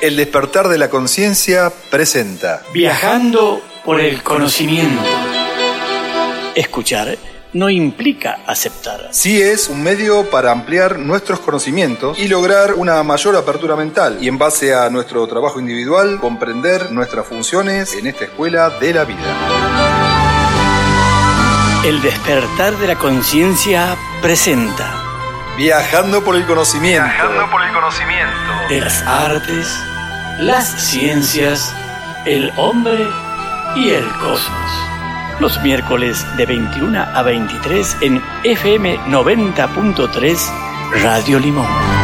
El despertar de la conciencia presenta Viajando por el conocimiento. Escuchar no implica aceptar. Sí es un medio para ampliar nuestros conocimientos y lograr una mayor apertura mental y en base a nuestro trabajo individual comprender nuestras funciones en esta escuela de la vida. El despertar de la conciencia presenta Viajando por el conocimiento. Viajando por el conocimiento. de las artes, las ciencias, el hombre y el cosmos. Los miércoles de 21 a 23 en FM 90.3 Radio Limón.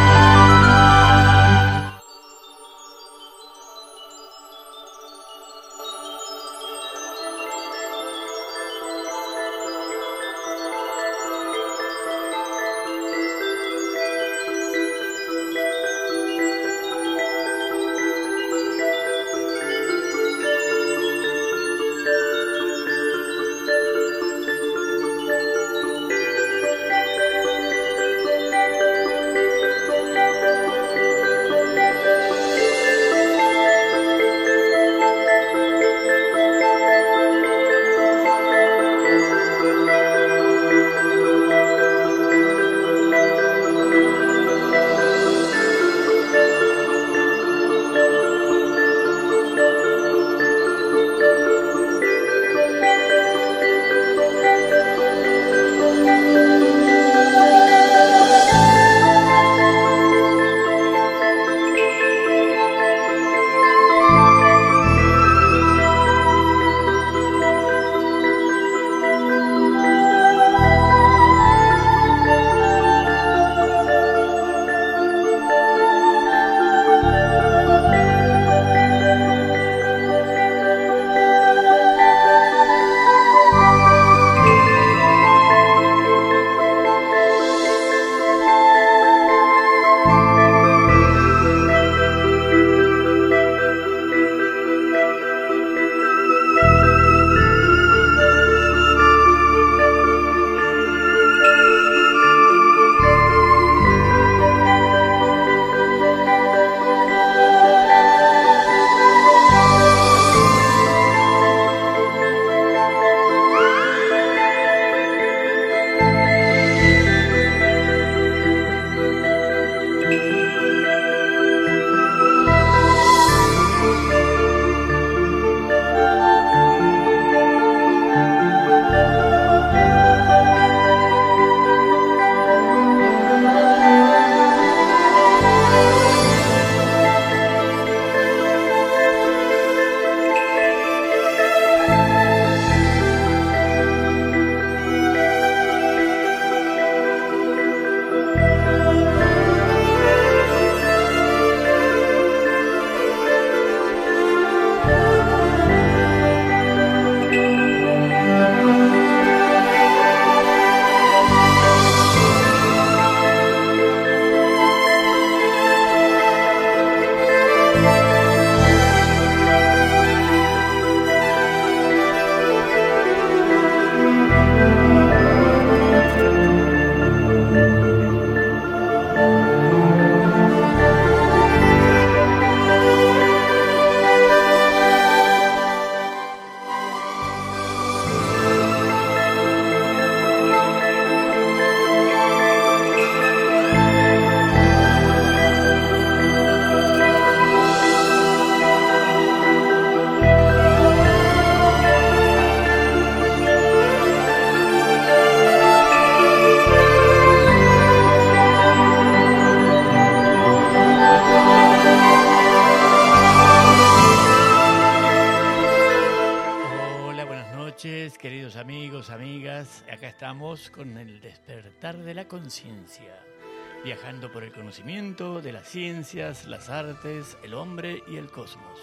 Las ciencias, las artes, el hombre y el cosmos.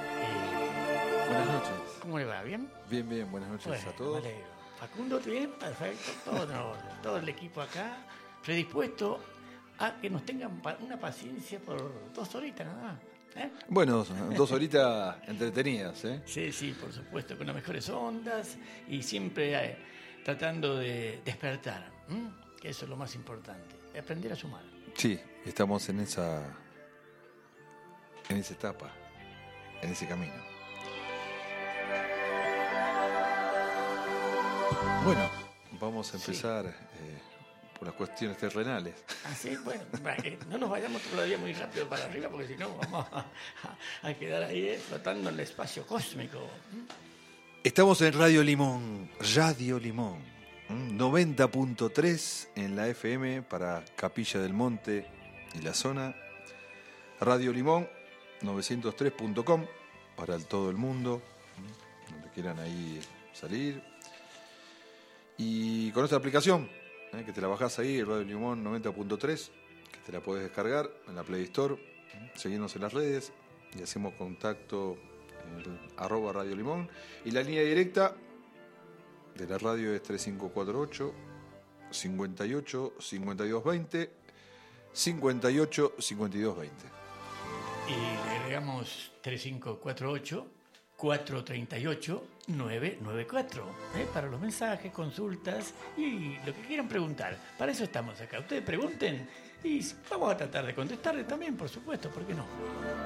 Eh, Buenas noches. ¿Cómo le va? ¿Bien? Bien, bien, buenas noches Bueno, a todos. alegro. Facundo, bien, perfecto, todo, orden. todo el equipo acá, predispuesto a que nos tengan una paciencia por dos horitas nada más. ¿eh? Bueno, dos horitas entretenidas, ¿eh? Sí, sí, por supuesto, con las mejores ondas y siempre eh, tratando de despertar, que eso es lo más importante, aprender a sumar. Sí, estamos en esa en esa etapa, en ese camino. Bueno, vamos a empezar eh, por las cuestiones terrenales. Así, bueno, para que no nos vayamos todavía muy rápido para arriba, porque si no vamos a, a quedar ahí eh, flotando en el espacio cósmico. Estamos en Radio Limón, Radio Limón, ¿m? 90.3 en la FM para Capilla del Monte y la zona. Radio Limón, 903.com para todo el mundo, donde quieran ahí salir. Y con nuestra aplicación, ¿eh? que te la bajás ahí, Radio Limón 90.3, que te la puedes descargar en la Play Store, ¿m? seguirnos en las redes y hacemos contacto en arroba Radio Limón. Y la línea directa de la radio es 3548 58 52 20 58 52 20. Y le agregamos 3548 438 994 ¿eh? para los mensajes, consultas y lo que quieran preguntar. Para eso estamos acá. Ustedes pregunten y vamos a tratar de contestarles también, por supuesto, ¿por qué no?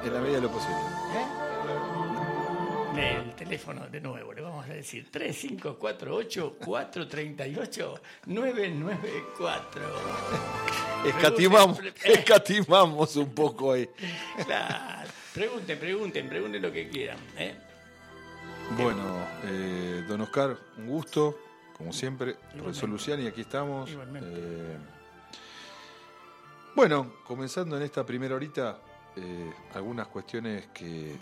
En la medida de lo posible. ¿Eh? El teléfono de nuevo, le vamos a decir 3548-438-994. Escatimamos, Pregunten, eh, escatimamos un poco ahí. claro. Pregunten, pregunten, pregunten lo que quieran. ¿eh? Bueno, eh, don Oscar, un gusto, como siempre. Profesor Luciani, aquí estamos. Igualmente. Eh, bueno, comenzando en esta primera horita, eh, algunas cuestiones que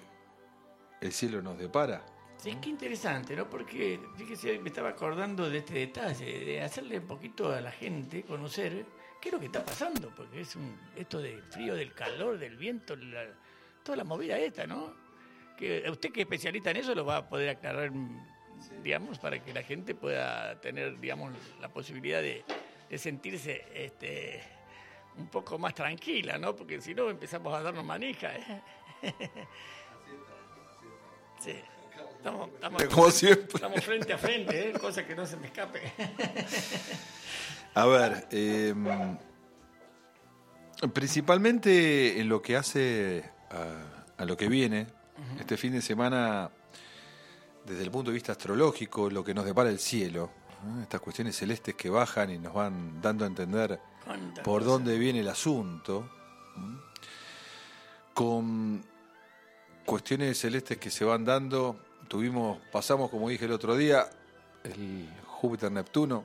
el cielo nos depara. Sí, qué interesante, ¿no? Porque, fíjese, me estaba acordando de este detalle, de hacerle un poquito a la gente conocer qué es lo que está pasando, porque es un, esto del frío, del calor, del viento, la- toda la movida esta, ¿no? Que usted que es especialista en eso lo va a poder aclarar, digamos, para que la gente pueda tener, digamos, la posibilidad de, de sentirse este, un poco más tranquila, ¿no? Porque si no empezamos a darnos manija, ¿eh? Sí. Estamos, estamos- Como siempre. estamos frente a frente, ¿eh? cosa que no se me escape. A ver, eh, principalmente en lo que hace a, a lo que viene, este fin de semana, desde el punto de vista astrológico, lo que nos depara el cielo, estas cuestiones celestes que bajan y nos van dando a entender por cosa. dónde viene el asunto, con cuestiones celestes que se van dando, tuvimos, pasamos, como dije el otro día, el Júpiter-Neptuno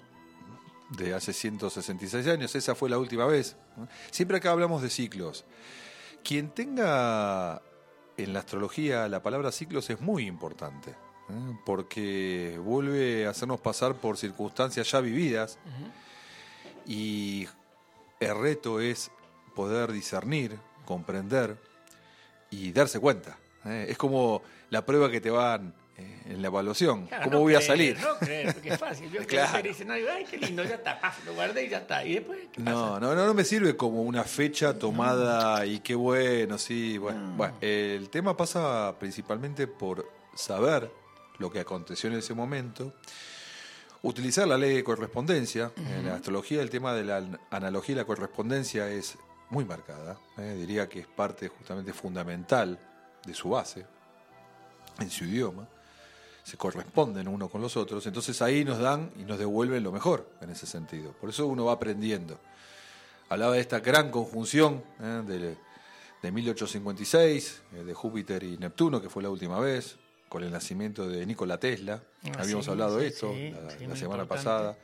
de hace 166 años, esa fue la última vez. Siempre acá hablamos de ciclos. Quien tenga en la astrología la palabra ciclos es muy importante, ¿eh? porque vuelve a hacernos pasar por circunstancias ya vividas y el reto es poder discernir, comprender y darse cuenta. ¿Eh? Es como la prueba que te van eh, en la evaluación. Claro, ¿Cómo no voy a salir? No creer, porque es fácil. Yo Claro. claro. dicen, ay, ay, qué lindo, ya está, lo guardé y ya está. Y después, ¿qué No, pasa? no, no, no me sirve como una fecha tomada y qué bueno, sí. Bueno, Bueno, el tema pasa principalmente por saber lo que aconteció en ese momento, utilizar la ley de correspondencia. En la astrología el tema de la an- analogía y la correspondencia es muy marcada. ¿eh? Diría que es parte justamente fundamental de su base, en su idioma. Se corresponden uno con los otros, entonces ahí nos dan y nos devuelven lo mejor en ese sentido. Por eso uno va aprendiendo. Hablaba de esta gran conjunción ¿eh? de, de 1856, eh, de Júpiter y Neptuno, que fue la última vez, con el nacimiento de Nikola Tesla. Ah, Habíamos sí, hablado de sí, esto sí, la, semana importante. pasada.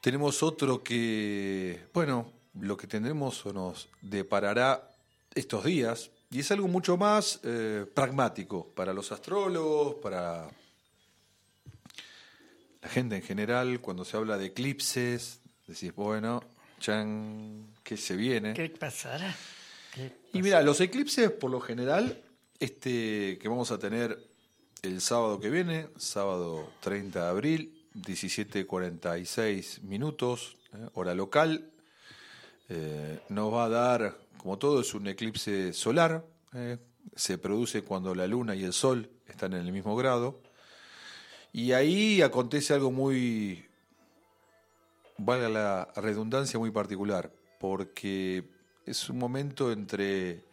Tenemos otro que, bueno, lo que tendremos o nos deparará estos días, y es algo mucho más eh, pragmático para los astrólogos, para la gente en general, cuando se habla de eclipses, decís, bueno, chan, ¿qué se viene? ¿Qué pasará? ¿Qué Y mira, los eclipses por lo general, este que vamos a tener el sábado que viene, sábado 30 de abril, 17.46 minutos, eh, hora local, eh, nos va a dar, como todo, es un eclipse solar, eh, se produce cuando la luna y el sol están en el mismo grado, y ahí acontece algo muy, valga la redundancia, muy particular, porque es un momento entre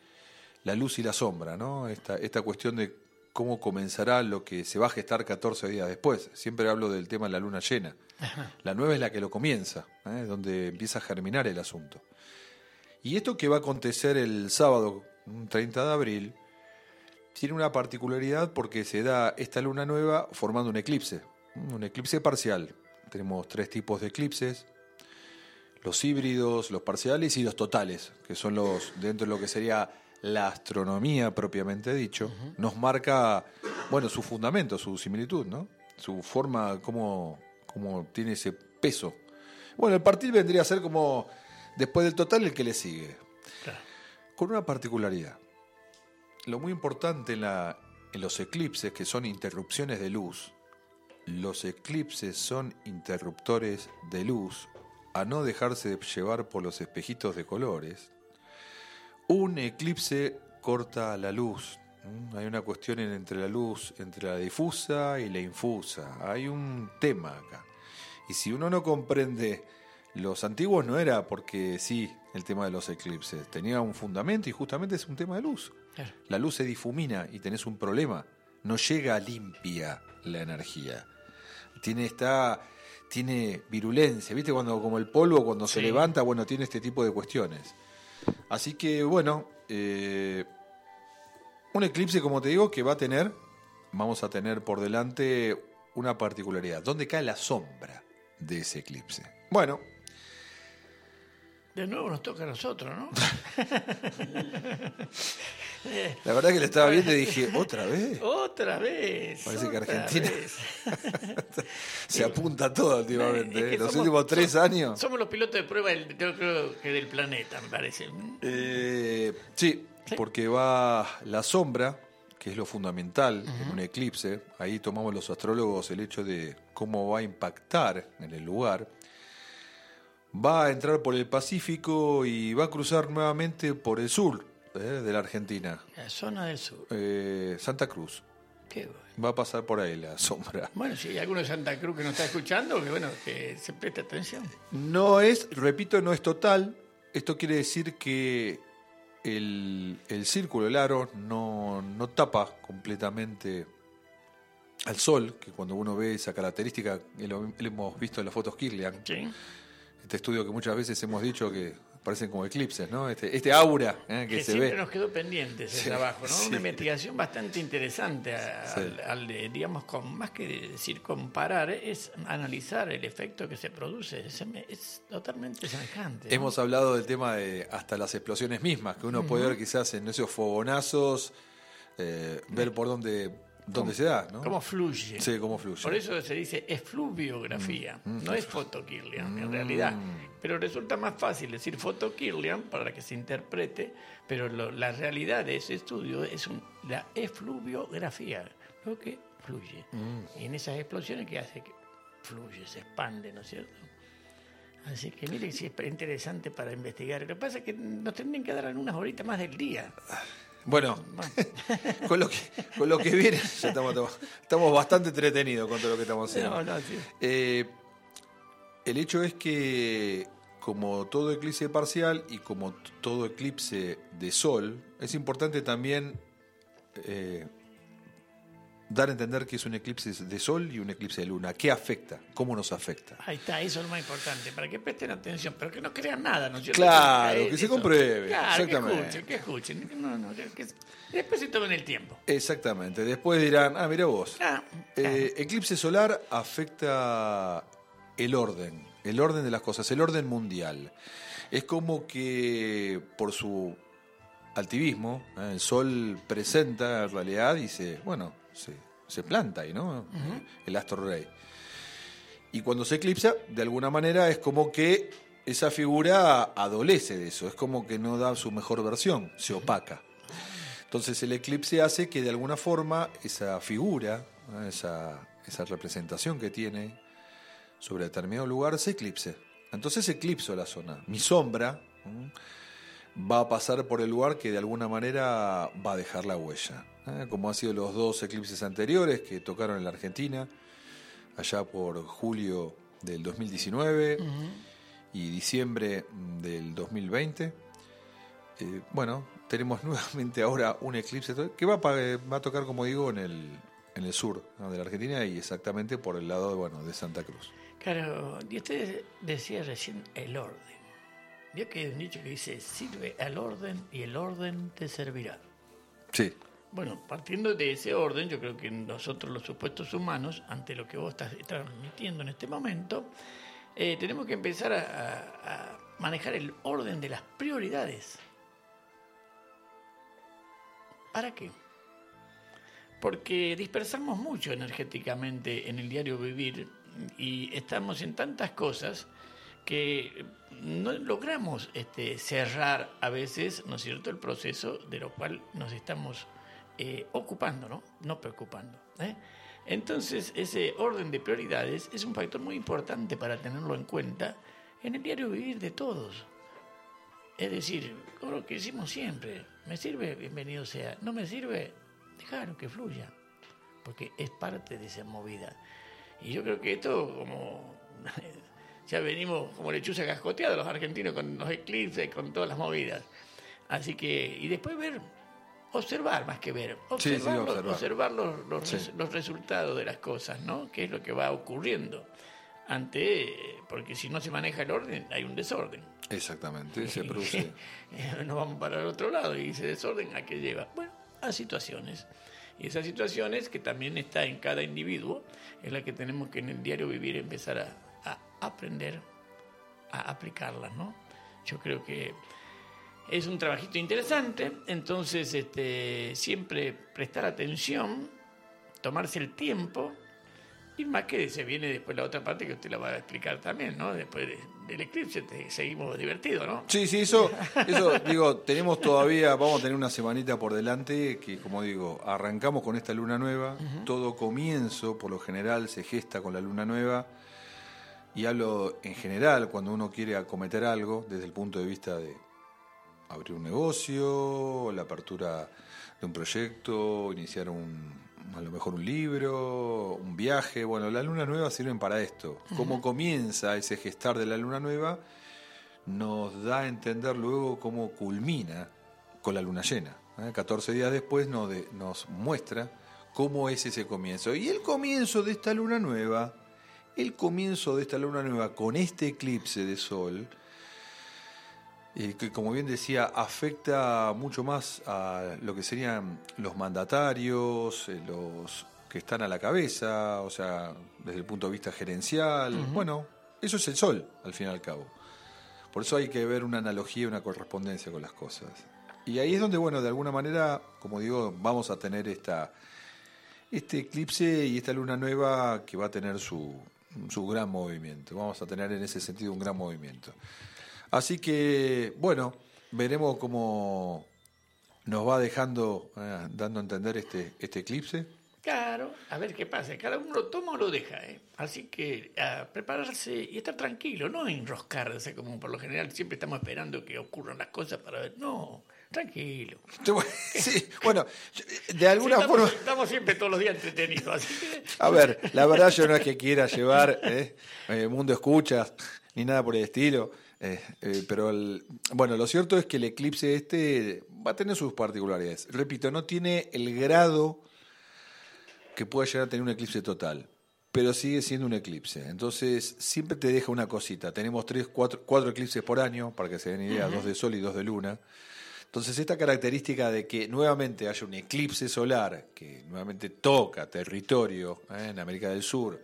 la luz y la sombra, ¿no? Esta, esta cuestión de cómo comenzará lo que se va a gestar 14 días después. Siempre hablo del tema de la luna llena. La nueva es la que lo comienza, ¿eh? donde empieza a germinar el asunto. Y esto que va a acontecer el sábado, 30 de abril, tiene una particularidad porque se da esta luna nueva formando un eclipse, un eclipse parcial. Tenemos tres tipos de eclipses, los híbridos, los parciales y los totales, que son los dentro de lo que sería la astronomía propiamente dicho, nos marca, bueno, su fundamento, su similitud, ¿no? Su forma, cómo, cómo tiene ese peso. Bueno, el partir vendría a ser como después del total el que le sigue. Con una particularidad. Lo muy importante en, la, en los eclipses, que son interrupciones de luz, los eclipses son interruptores de luz a no dejarse llevar por los espejitos de colores. Un eclipse corta la luz. Hay una cuestión entre la luz, entre la difusa y la infusa. Hay un tema acá. Y si uno no comprende los antiguos no era porque sí el tema de los eclipses, tenía un fundamento y justamente es un tema de luz. La luz se difumina y tenés un problema, no llega limpia la energía. Tiene esta tiene virulencia, ¿viste? Cuando como el polvo cuando se levanta, bueno, tiene este tipo de cuestiones. Así que bueno, eh, un eclipse como te digo que va a tener vamos a tener por delante una particularidad, ¿dónde cae la sombra de ese eclipse? Bueno, de nuevo nos toca a nosotros, ¿no? La verdad que le estaba viendo y dije, ¿otra vez? Otra vez. Parece que Argentina se apunta todo últimamente. ¿eh? Los últimos tres años. Somos los pilotos de prueba del, creo que del planeta, me parece. Eh, sí, porque va la sombra, que es lo fundamental en un eclipse. Ahí tomamos los astrólogos el hecho de cómo va a impactar en el lugar va a entrar por el Pacífico y va a cruzar nuevamente por el sur eh, de la Argentina. La zona del sur. Eh, Santa Cruz. Qué bueno. Va a pasar por ahí la sombra. Bueno, si hay alguno de Santa Cruz que nos está escuchando, que bueno, que se preste atención. No es, repito, no es total. Esto quiere decir que el, el círculo, el aro, no, no tapa completamente al sol, que cuando uno ve esa característica, lo, hemos visto en las fotos Kirlian. Sí este estudio que muchas veces hemos dicho que parecen como eclipses, ¿no? Este, este aura ¿eh? que, se siempre nos quedó pendiente ese trabajo, ¿no? Una investigación bastante interesante, al, digamos, con, más que decir comparar, es analizar el efecto que se produce, es, totalmente semejante. Hemos hablado del tema de hasta las explosiones mismas, que uno puede ver quizás en esos fogonazos, eh, ver por dónde donde se da, ¿no? Cómo fluye. Sí, cómo fluye. Por eso se dice efluviografía, mm, mm. no es fotokirlian en realidad. Mm. Pero resulta más fácil decir fotokirlian para que se interprete, pero la realidad de ese estudio es la efluviografía, lo que fluye. Y en esas explosiones que hace que fluye, se expande, ¿no es cierto? Así que miren si es interesante para investigar. Lo que pasa es que nos tendrían que dar unas horitas más del día. Bueno, con, lo que, con lo que viene, ya estamos, bastante entretenidos con todo lo que estamos haciendo. Eh, el hecho es que, como todo eclipse parcial y como todo eclipse de sol, es importante también eh, dar a entender que es un eclipse de sol y un eclipse de luna. ¿Qué afecta? ¿Cómo nos afecta? Ahí está, eso es lo más importante, para que presten atención, pero que no crean nada, ¿no? claro, que, se compruebe. exactamente. Que escuchen, que escuchen. No, no, que, después se tomen el tiempo. Exactamente. Después dirán, ah, mira vos. Ah, eh, eclipse solar afecta el orden, el orden de las cosas, el orden mundial. Es como que por su altivismo, ¿eh? el sol presenta en realidad y dice, bueno, se, planta ahí, ¿no? El astro rey. Y cuando se eclipsa, de alguna manera es como que esa figura adolece de eso, es como que no da su mejor versión, se opaca. Entonces el eclipse hace que de alguna forma esa figura, esa, esa, representación que tiene sobre determinado lugar se eclipse. Entonces eclipso la zona. Mi sombra va a pasar por el lugar que de alguna manera va a dejar la huella. ¿Eh? como han sido los dos eclipses anteriores que tocaron en la Argentina, allá por julio del 2019 y diciembre del 2020. eh, bueno, tenemos nuevamente ahora un eclipse que va, va a tocar, como digo, en el, en el sur de la Argentina y exactamente por el lado bueno, de Santa Cruz. Claro, y usted decía recién el orden. Vio que hay un dicho que dice, sirve al orden y el orden te servirá. Sí. Bueno, partiendo de ese orden, yo creo que nosotros los supuestos humanos, ante lo que vos estás transmitiendo en este momento, eh, tenemos que empezar a manejar el orden de las prioridades. ¿Para qué? Porque dispersamos mucho energéticamente en el diario vivir y estamos en tantas cosas que no logramos este, cerrar a veces, ¿no es cierto?, el proceso de lo cual nos estamos eh, ocupando, ¿no? No preocupando. ¿eh? Entonces, ese orden de prioridades es un factor muy importante para tenerlo en cuenta en el diario vivir de todos. Es decir, como lo que hicimos siempre, ¿me sirve? Bienvenido sea. ¿No me sirve? Dejarlo que fluya, porque es parte de esa movida. Y yo creo que esto, como ya venimos como lechuza cascoteada los argentinos con los eclipses, con todas las movidas. Así que, y después ver, observar más que ver, observar, observar. los, los, resultados de las cosas, ¿no? ¿Qué es lo que va ocurriendo? ante porque si no se maneja el orden hay un desorden. Exactamente, se produce. Nos vamos para el otro lado y ese desorden a qué lleva. Bueno, a situaciones. Y esas situaciones que también está en cada individuo es la que tenemos que en el diario vivir empezar a, a aprender a aplicarlas, ¿no? Yo creo que es un trabajito interesante, entonces este, siempre prestar atención, tomarse el tiempo y más que se viene después la otra parte que usted la va a explicar también, ¿no? Después del eclipse te seguimos divertidos, ¿no? Sí, sí, eso, eso, digo, tenemos todavía, vamos a tener una semanita por delante que, como digo, arrancamos con esta luna nueva, todo comienzo, por lo general, se gesta con la luna nueva, y hablo en general cuando uno quiere acometer algo desde el punto de vista de abrir un negocio, la apertura de un proyecto, iniciar un, a lo mejor un libro, un viaje. Bueno, la luna nueva sirven para esto. Cómo comienza ese gestar de la luna nueva nos da a entender luego cómo culmina con la luna llena. 14 ¿eh? días después nos, nos muestra cómo es ese comienzo. Y el comienzo de esta luna nueva, el comienzo de esta luna nueva con este eclipse de sol, que como bien decía, afecta mucho más a lo que serían los mandatarios, eh, los que están a la cabeza, o sea, desde el punto de vista gerencial. Bueno, eso es el sol, al fin y al cabo. Por eso hay que ver una analogía, una correspondencia con las cosas. Y ahí es donde, bueno, de alguna manera, como digo, vamos a tener esta, este eclipse y esta luna nueva que va a tener su, su gran movimiento. Vamos a tener en ese sentido un gran movimiento. Así que, bueno, veremos cómo nos va dejando, eh, dando a entender este, este eclipse. Claro, a ver qué pasa. Cada uno lo toma o lo deja. ¿eh? Así que a prepararse y estar tranquilo, no enroscarse como por lo general siempre estamos esperando que ocurran las cosas para ver. No, tranquilo. Sí, bueno, de alguna forma. Estamos siempre todos los días entretenidos. Así que... A ver, la verdad yo no es que quiera llevar ¿eh? eh mundo escucha ni nada por el estilo. Eh, eh, pero bueno, lo cierto es que el eclipse este va a tener sus particularidades. Repito, no tiene el grado que pueda llegar a tener un eclipse total, pero sigue siendo un eclipse. Entonces, siempre te deja una cosita. Tenemos tres, cuatro, cuatro eclipses por año, para que se den idea, dos de sol y dos de luna. Entonces, esta característica de que nuevamente haya un eclipse solar, que nuevamente toca territorio eh, en América del Sur,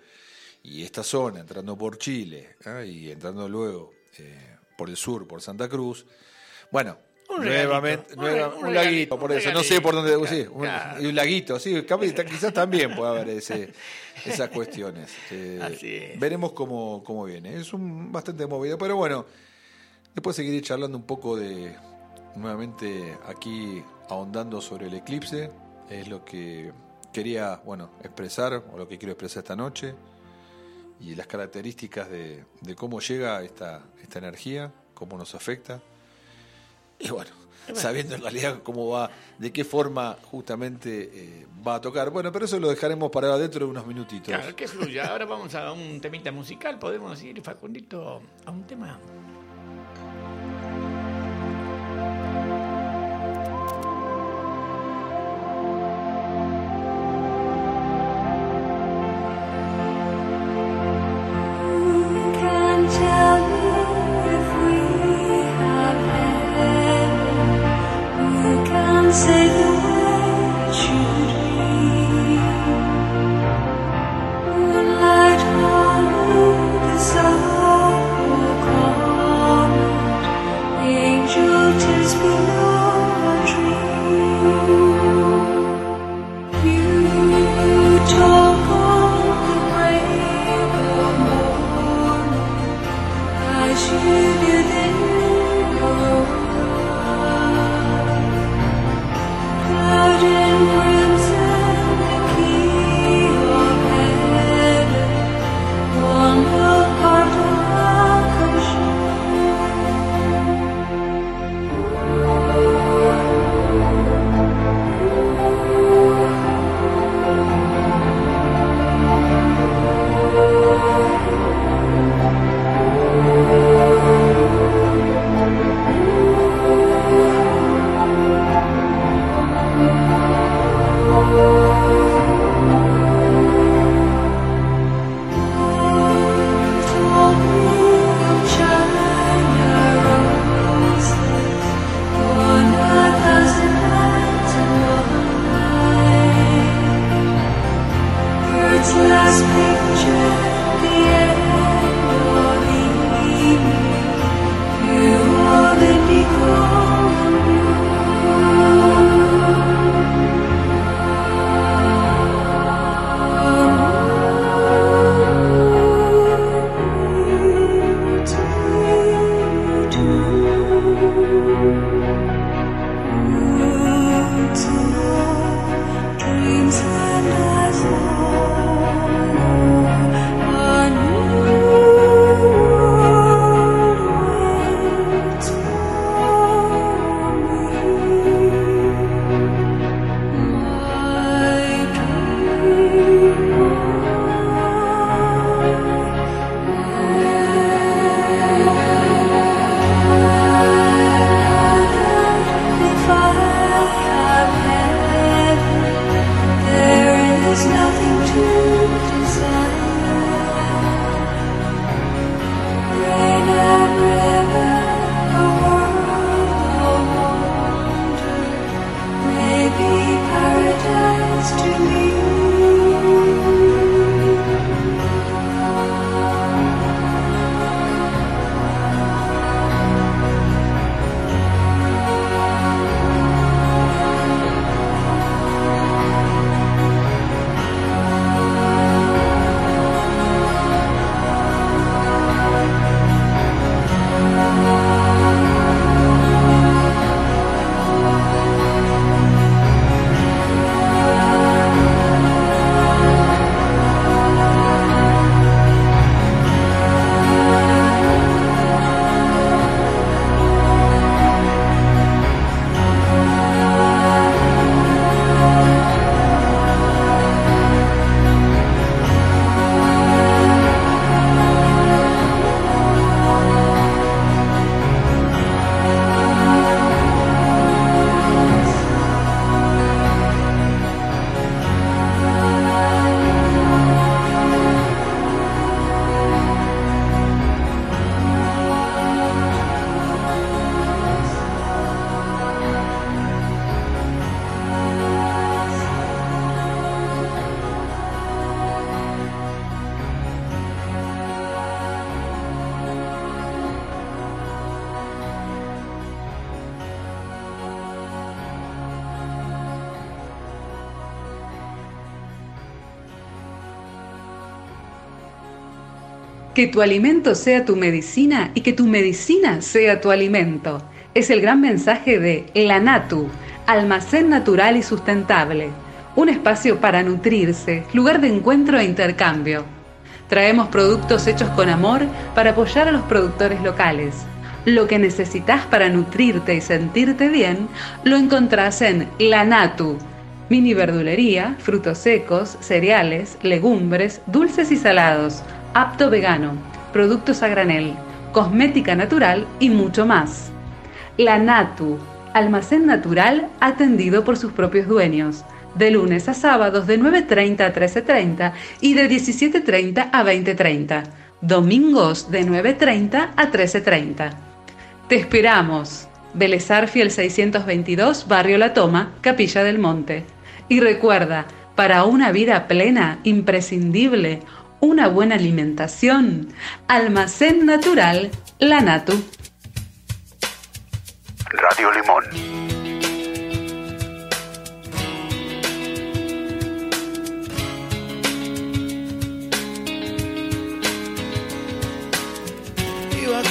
y esta zona, entrando por Chile, y entrando luego eh, por el sur, por Santa Cruz. Bueno, nuevamente, un, laguito, por eso, no sé por dónde, sí, un, un, laguito, sí, quizás también puede haber ese, esas cuestiones. Eh, veremos cómo, cómo viene. Es un bastante movido, pero bueno, después seguiré charlando un poco de, nuevamente aquí ahondando sobre el eclipse, es lo que quería, bueno, expresar, o lo que quiero expresar esta noche y las características de, cómo llega esta, esta energía, cómo nos afecta. Y bueno, sabiendo en realidad cómo va, de qué forma justamente eh, va a tocar. Bueno, pero eso lo dejaremos para dentro de unos minutitos. Claro, que fluya. Ahora vamos a un temita musical, podemos ir, Facundito, a un tema. Que tu alimento sea tu medicina y que tu medicina sea tu alimento. Es el gran mensaje de La Natu, almacén natural y sustentable. Un espacio para nutrirse, lugar de encuentro e intercambio. Traemos productos hechos con amor para apoyar a los productores locales. Lo que necesitas para nutrirte y sentirte bien lo encontrás en La Natu. Mini verdulería, frutos secos, cereales, legumbres, dulces y salados, apto vegano, productos a granel, cosmética natural y mucho más. La Natu, almacén natural atendido por sus propios dueños de lunes a sábados de 9.30 a 13.30 y de 17.30 a 20.30. Domingos de 9.30 a 13.30. Te esperamos. Belezar el 622, Barrio La Toma, Capilla del Monte. Y recuerda, para una vida plena, imprescindible, una buena alimentación, Almacén Natural, La Natu. Radio Limón.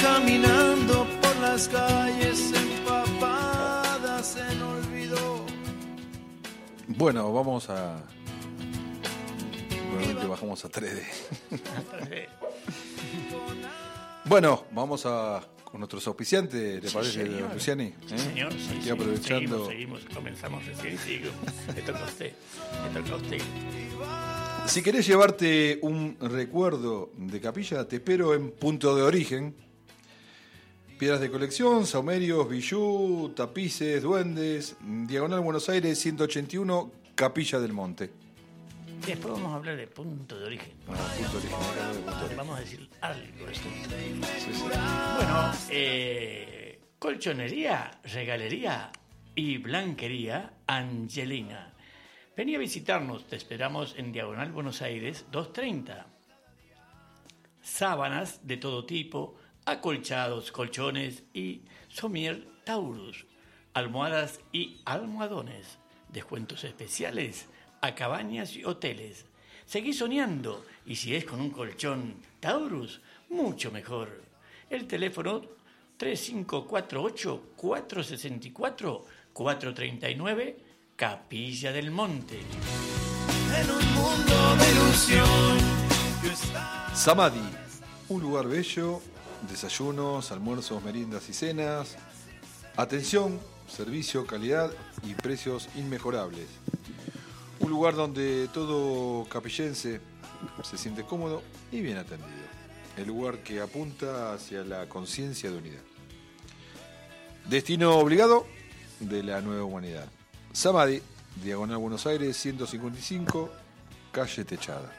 caminando por las calles empapadas en olvido. Bueno, vamos a. Bajamos a 3D. bueno, vamos a con nuestros auspiciantes, ¿le parece, Luciani? ¿Eh? señor, sí, aprovechando. Seguimos, seguimos, comenzamos recién, sigo. Me toca a usted, me toca a usted. Si querés llevarte un recuerdo de capilla, te espero en Punto de Origen, Piedras de colección, saumerios, bijú, tapices, duendes, Diagonal Buenos Aires 181, Capilla del Monte. Después vamos a hablar de punto de origen. Ah, punto de origen. Vamos a decir algo de esto. Bueno, eh, colchonería, regalería y blanquería Angelina. Venía a visitarnos, te esperamos en Diagonal Buenos Aires 230. Sábanas de todo tipo, acolchados, colchones y somier Taurus, almohadas y almohadones, descuentos especiales a cabañas y hoteles. Seguí soñando y si es con un colchón Taurus, mucho mejor. El teléfono 3548 464 439 Capilla del Monte. En un mundo de ilusión. Samadhi, un lugar bello desayunos, almuerzos, meriendas y cenas. Atención, servicio, calidad y precios inmejorables. Un lugar donde todo capillense se siente cómodo y bien atendido. El lugar que apunta hacia la conciencia de unidad. Destino obligado de la nueva humanidad. Samadhi, Diagonal Buenos Aires 155, calle Techada.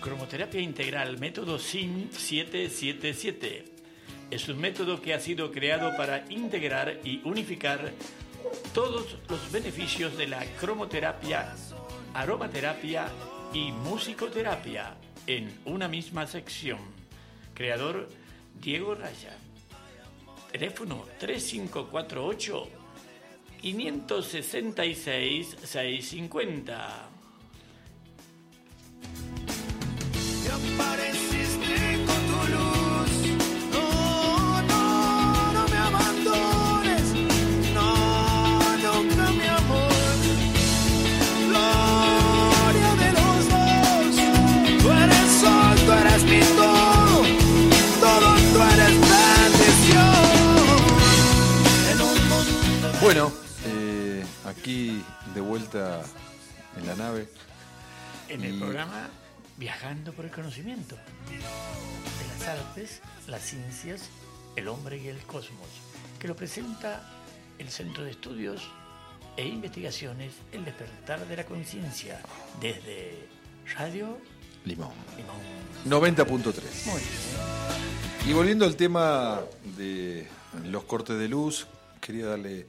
Cromoterapia integral, método SIN 777. Es un método que ha sido creado para integrar y unificar todos los beneficios de la cromoterapia, aromaterapia y musicoterapia en una misma sección. Creador Diego Raya. Teléfono 3548 566 650. Aquí de vuelta en la nave. En el programa Viajando por el conocimiento de las artes, las ciencias, el hombre y el cosmos, que lo presenta el Centro de Estudios e Investigaciones El Despertar de la Conciencia desde Radio Limón. Limón. 90.3. Y volviendo al tema de los cortes de luz, quería darle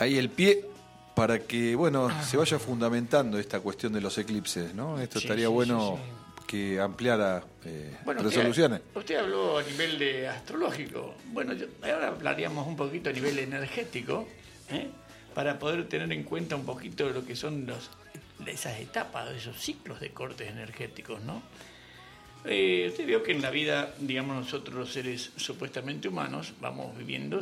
ahí el pie para que, bueno, Ah. se vaya fundamentando esta cuestión de los eclipses, ¿no? Esto Sí, estaría sí, bueno sí, que ampliara eh, Bueno, resoluciones. Usted, usted habló a nivel de astrológico. Bueno, yo- ahora hablaríamos un poquito a nivel energético, ¿eh? para poder tener en cuenta un poquito lo que son los, esas etapas, esos ciclos de cortes energéticos, ¿no? Eh, usted vio que en la vida, digamos, nosotros los seres supuestamente humanos vamos viviendo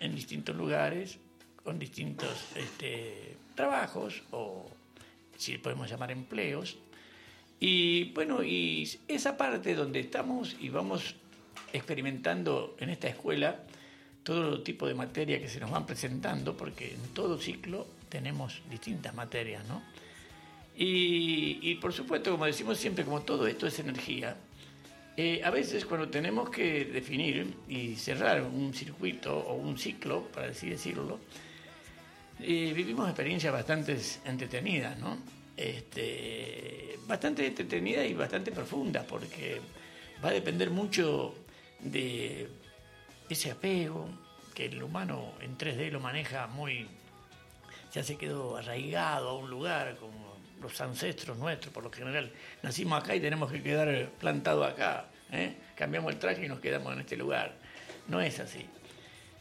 en distintos lugares, con distintos este, trabajos, o si podemos llamar empleos. Y bueno, y esa parte donde estamos y vamos experimentando en esta escuela todo tipo de materia que se nos van presentando, porque en todo ciclo tenemos distintas materias, ¿no? Y, y por supuesto, como decimos siempre, como todo esto es energía, eh, a veces cuando tenemos que definir y cerrar un circuito o un ciclo, para así decirlo, vivimos experiencias bastante entretenidas, ¿no? Este, bastante entretenidas y bastante profundas, porque va a depender mucho de ese apego que el humano en 3D lo maneja muy, ya se quedó arraigado a un lugar, como los ancestros nuestros, por lo general, nacimos acá y tenemos que quedar plantados acá. ¿eh? Cambiamos el traje y nos quedamos en este lugar. No es así.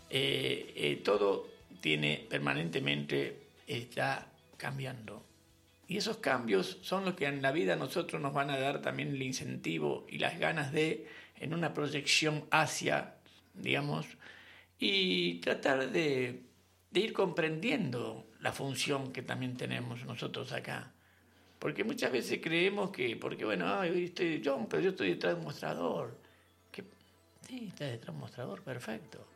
Eh, eh, todo tiene permanentemente, está cambiando. Y esos cambios son los que en la vida a nosotros nos van a dar también el incentivo y las ganas de, en una proyección hacia, digamos, y tratar de, ir comprendiendo la función que también tenemos nosotros acá. Porque muchas veces creemos que, porque bueno, hoy estoy yo, pero yo estoy detrás de un mostrador. Que, sí, estás detrás de un mostrador, perfecto.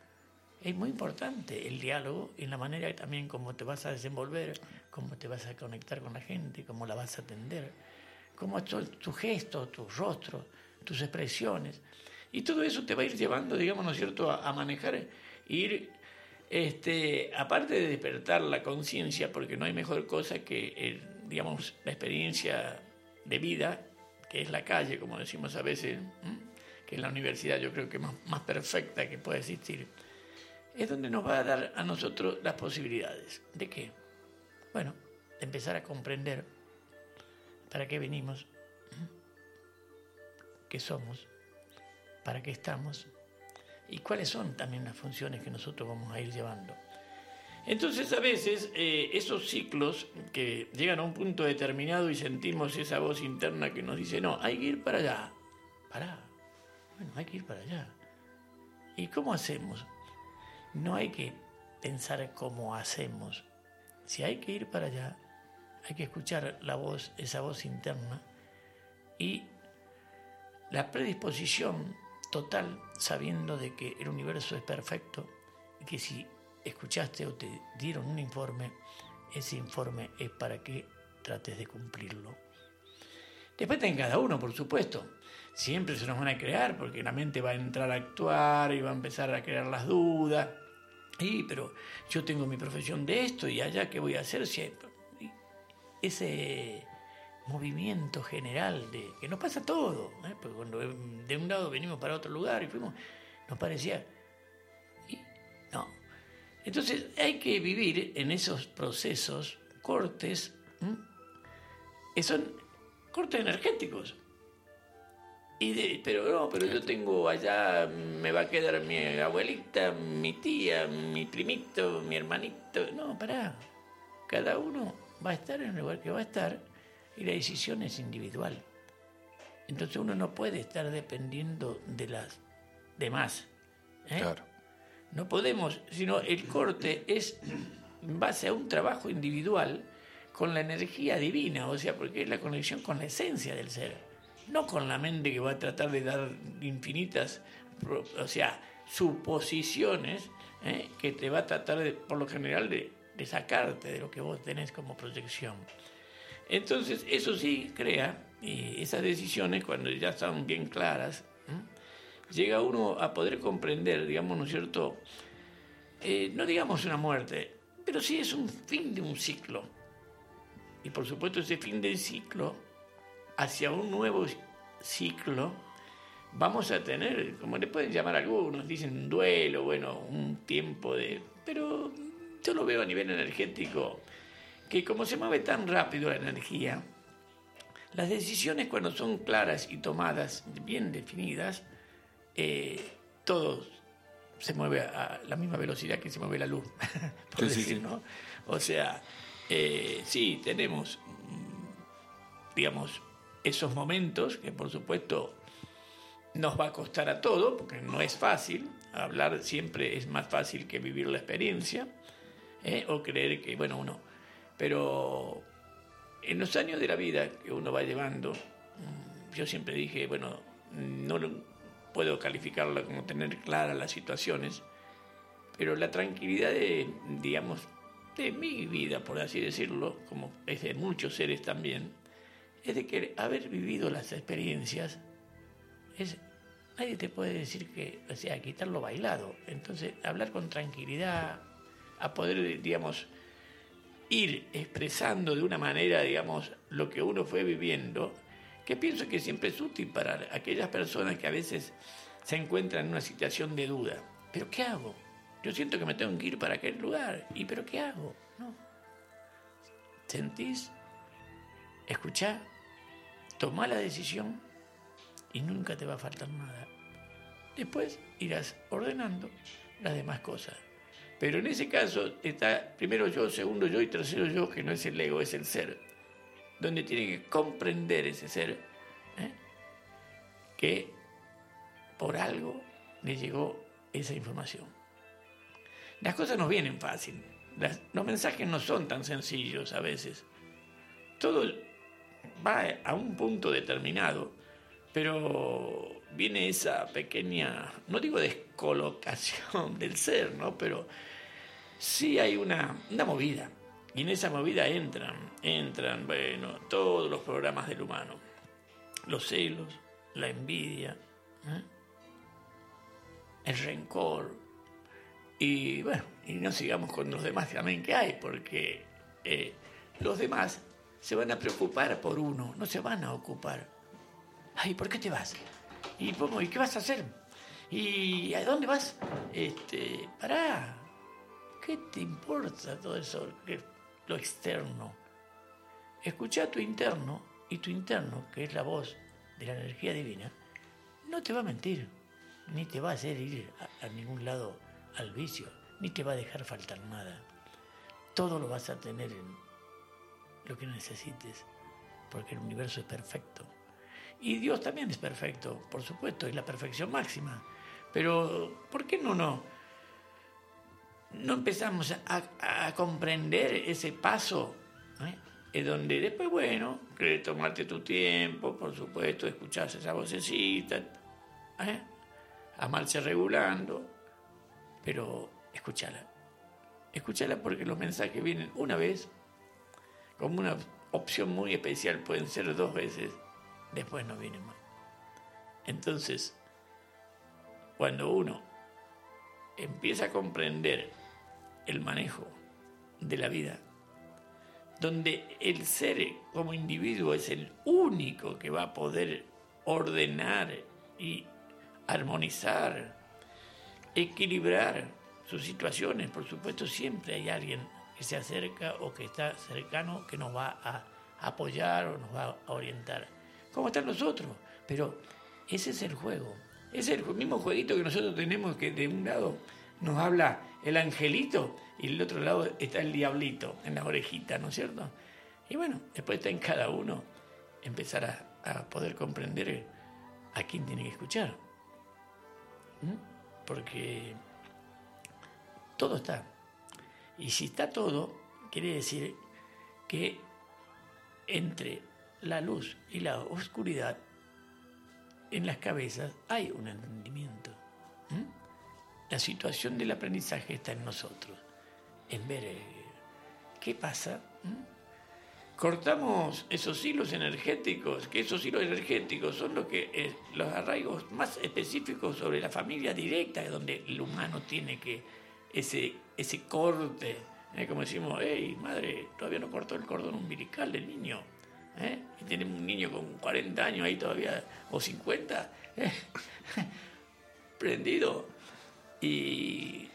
Es muy importante el diálogo y la manera también cómo te vas a desenvolver, cómo te vas a conectar con la gente, cómo la vas a atender, cómo tus gestos, tus rostros, tus expresiones. Y todo eso te va a ir llevando, digamos, ¿no es cierto?, a, manejar, ir este, aparte de despertar la conciencia, porque no hay mejor cosa que, el, digamos, la experiencia de vida, que es la calle, como decimos a veces, ¿m? que es la universidad, yo creo que más perfecta que puede existir, es donde nos va a dar a nosotros las posibilidades. ¿De qué? Bueno, empezar a comprender para qué venimos, qué somos, para qué estamos y cuáles son también las funciones que nosotros vamos a ir llevando. Entonces a veces eh, esos ciclos que llegan a un punto determinado y sentimos esa voz interna que nos dice, no, hay que ir para allá, para, bueno, hay que ir para allá. ¿Y cómo hacemos? No hay que pensar cómo hacemos. Si hay que ir para allá, hay que escuchar la voz, esa voz interna y la predisposición total sabiendo de que el universo es perfecto y que si escuchaste o te dieron un informe, ese informe es para que trates de cumplirlo. Después en cada uno, por supuesto. Siempre se nos van a crear porque la mente va a entrar a actuar y va a empezar a crear las dudas. Y, pero yo tengo mi profesión de esto y allá, ¿qué voy a hacer? Siempre. Ese movimiento general de que nos pasa todo, ¿eh? porque cuando de un lado venimos para otro lugar y fuimos, nos parecía, y no. Entonces hay que vivir en esos procesos cortes, ¿m? que son cortes energéticos. Y de, pero no, pero yo tengo allá, me va a quedar mi abuelita, mi tía, mi primito, mi hermanito. No, pará. Cada uno va a estar en el lugar que va a estar y la decisión es individual. Entonces uno no puede estar dependiendo de las demás. ¿eh? Claro. No podemos, sino el corte es en base a un trabajo individual con la energía divina, o sea, porque es la conexión con la esencia del ser, no con la mente que va a tratar de dar infinitas, o sea, suposiciones ¿eh? que te va a tratar, por lo general, de, sacarte de lo que vos tenés como proyección. Entonces, eso sí crea eh, esas decisiones cuando ya están bien claras. ¿eh? Llega uno a poder comprender, digamos, ¿no es cierto? Eh, no digamos una muerte, pero sí es un fin de un ciclo. Y por supuesto, ese fin del ciclo, hacia un nuevo ciclo, vamos a tener, como le pueden llamar algunos, dicen un duelo, bueno, un tiempo de. Pero yo lo veo a nivel energético que como se mueve tan rápido la energía, las decisiones cuando son claras y tomadas, bien definidas, eh, todo se mueve a la misma velocidad que se mueve la luz, por Sí, decir. ¿no? O sea, eh, sí, tenemos digamos, esos momentos que por supuesto nos va a costar a todo, porque no es fácil, hablar siempre es más fácil que vivir la experiencia, ¿eh? o creer que, bueno, uno, pero en los años de la vida que uno va llevando, mm, yo siempre dije, bueno, no puedo calificarla como tener claras las situaciones, pero la tranquilidad de, digamos, de mi vida, por así decirlo, como es de muchos seres también, es de que haber vivido las experiencias, es, nadie te puede decir que, o sea, quitarlo bailado. Entonces, hablar con tranquilidad, a poder, digamos, ir expresando de una manera, digamos, lo que uno fue viviendo, que pienso que siempre es útil para aquellas personas que a veces se encuentran en una situación de duda. ¿Pero qué hago? Yo siento que me tengo que ir para aquel lugar. ¿Y pero qué hago? No. ¿Sentís? Escuchá. Tomá la decisión y nunca te va a faltar nada. Después irás ordenando las demás cosas. Pero en ese caso está primero yo, segundo yo y tercero yo, que no es el ego, es el ser. Donde tiene que comprender ese ser ¿eh? que por algo le llegó esa información. Las cosas no vienen fácil. los mensajes no son tan sencillos a veces. Todo va a un punto determinado, pero viene esa pequeña, no digo descolocación del ser, ¿no? Pero sí hay una, una movida. Y en esa movida entran, entran, bueno, todos los programas del humano. Los celos, la envidia, ¿eh? el rencor, y bueno, y no sigamos con los demás también que hay, porque eh, los demás se van a preocupar por uno, no se van a ocupar. Ay, ¿por qué te vas? ¿Y, cómo, ¿y qué vas a hacer? ¿Y a dónde vas? Este, pará. ¿Qué te importa todo eso? Lo externo. Escucha a tu interno y tu interno, que es la voz de la energía divina, no te va a mentir, ni te va a hacer ir a ningún lado al vicio, ni te va a dejar faltar nada. Todo lo vas a tener en lo que necesites, porque el universo es perfecto. Y Dios también es perfecto, por supuesto, es la perfección máxima. Pero, ¿por qué no, no? No empezamos a, comprender ese paso, ¿eh? en donde después, bueno, tomarte tu tiempo, por supuesto, escuchar esa vocecita, ¿eh? amarse regulando, pero escúchala. Escúchala porque los mensajes vienen una vez, como una opción muy especial, pueden ser dos veces, después no vienen más. Entonces, cuando uno empieza a comprender el manejo de la vida, donde el ser como individuo es el único que va a poder ordenar y armonizar equilibrar sus situaciones. Por supuesto, siempre hay alguien que se acerca o que está cercano que nos va a apoyar o nos va a orientar. ¿Cómo están nosotros? Pero ese es el juego. Es el mismo jueguito que nosotros tenemos que de un lado nos habla el angelito y del otro lado está el diablito en la orejita, ¿no es cierto? Y bueno, después está en cada uno empezar a, poder comprender a quién tiene que escuchar. ¿Mm? porque todo está. Y si está todo, quiere decir que entre la luz y la oscuridad, en las cabezas hay un entendimiento. La situación del aprendizaje está en nosotros, en ver eh, qué pasa cortamos esos hilos energéticos, que esos hilos energéticos son lo que, eh, los arraigos más específicos sobre la familia directa, donde el humano tiene que, ese, ese corte, ¿eh? como decimos, hey, madre, todavía no cortó el cordón umbilical del niño. ¿eh? Y tenemos un niño con 40 años ahí todavía, o 50, prendido. Y,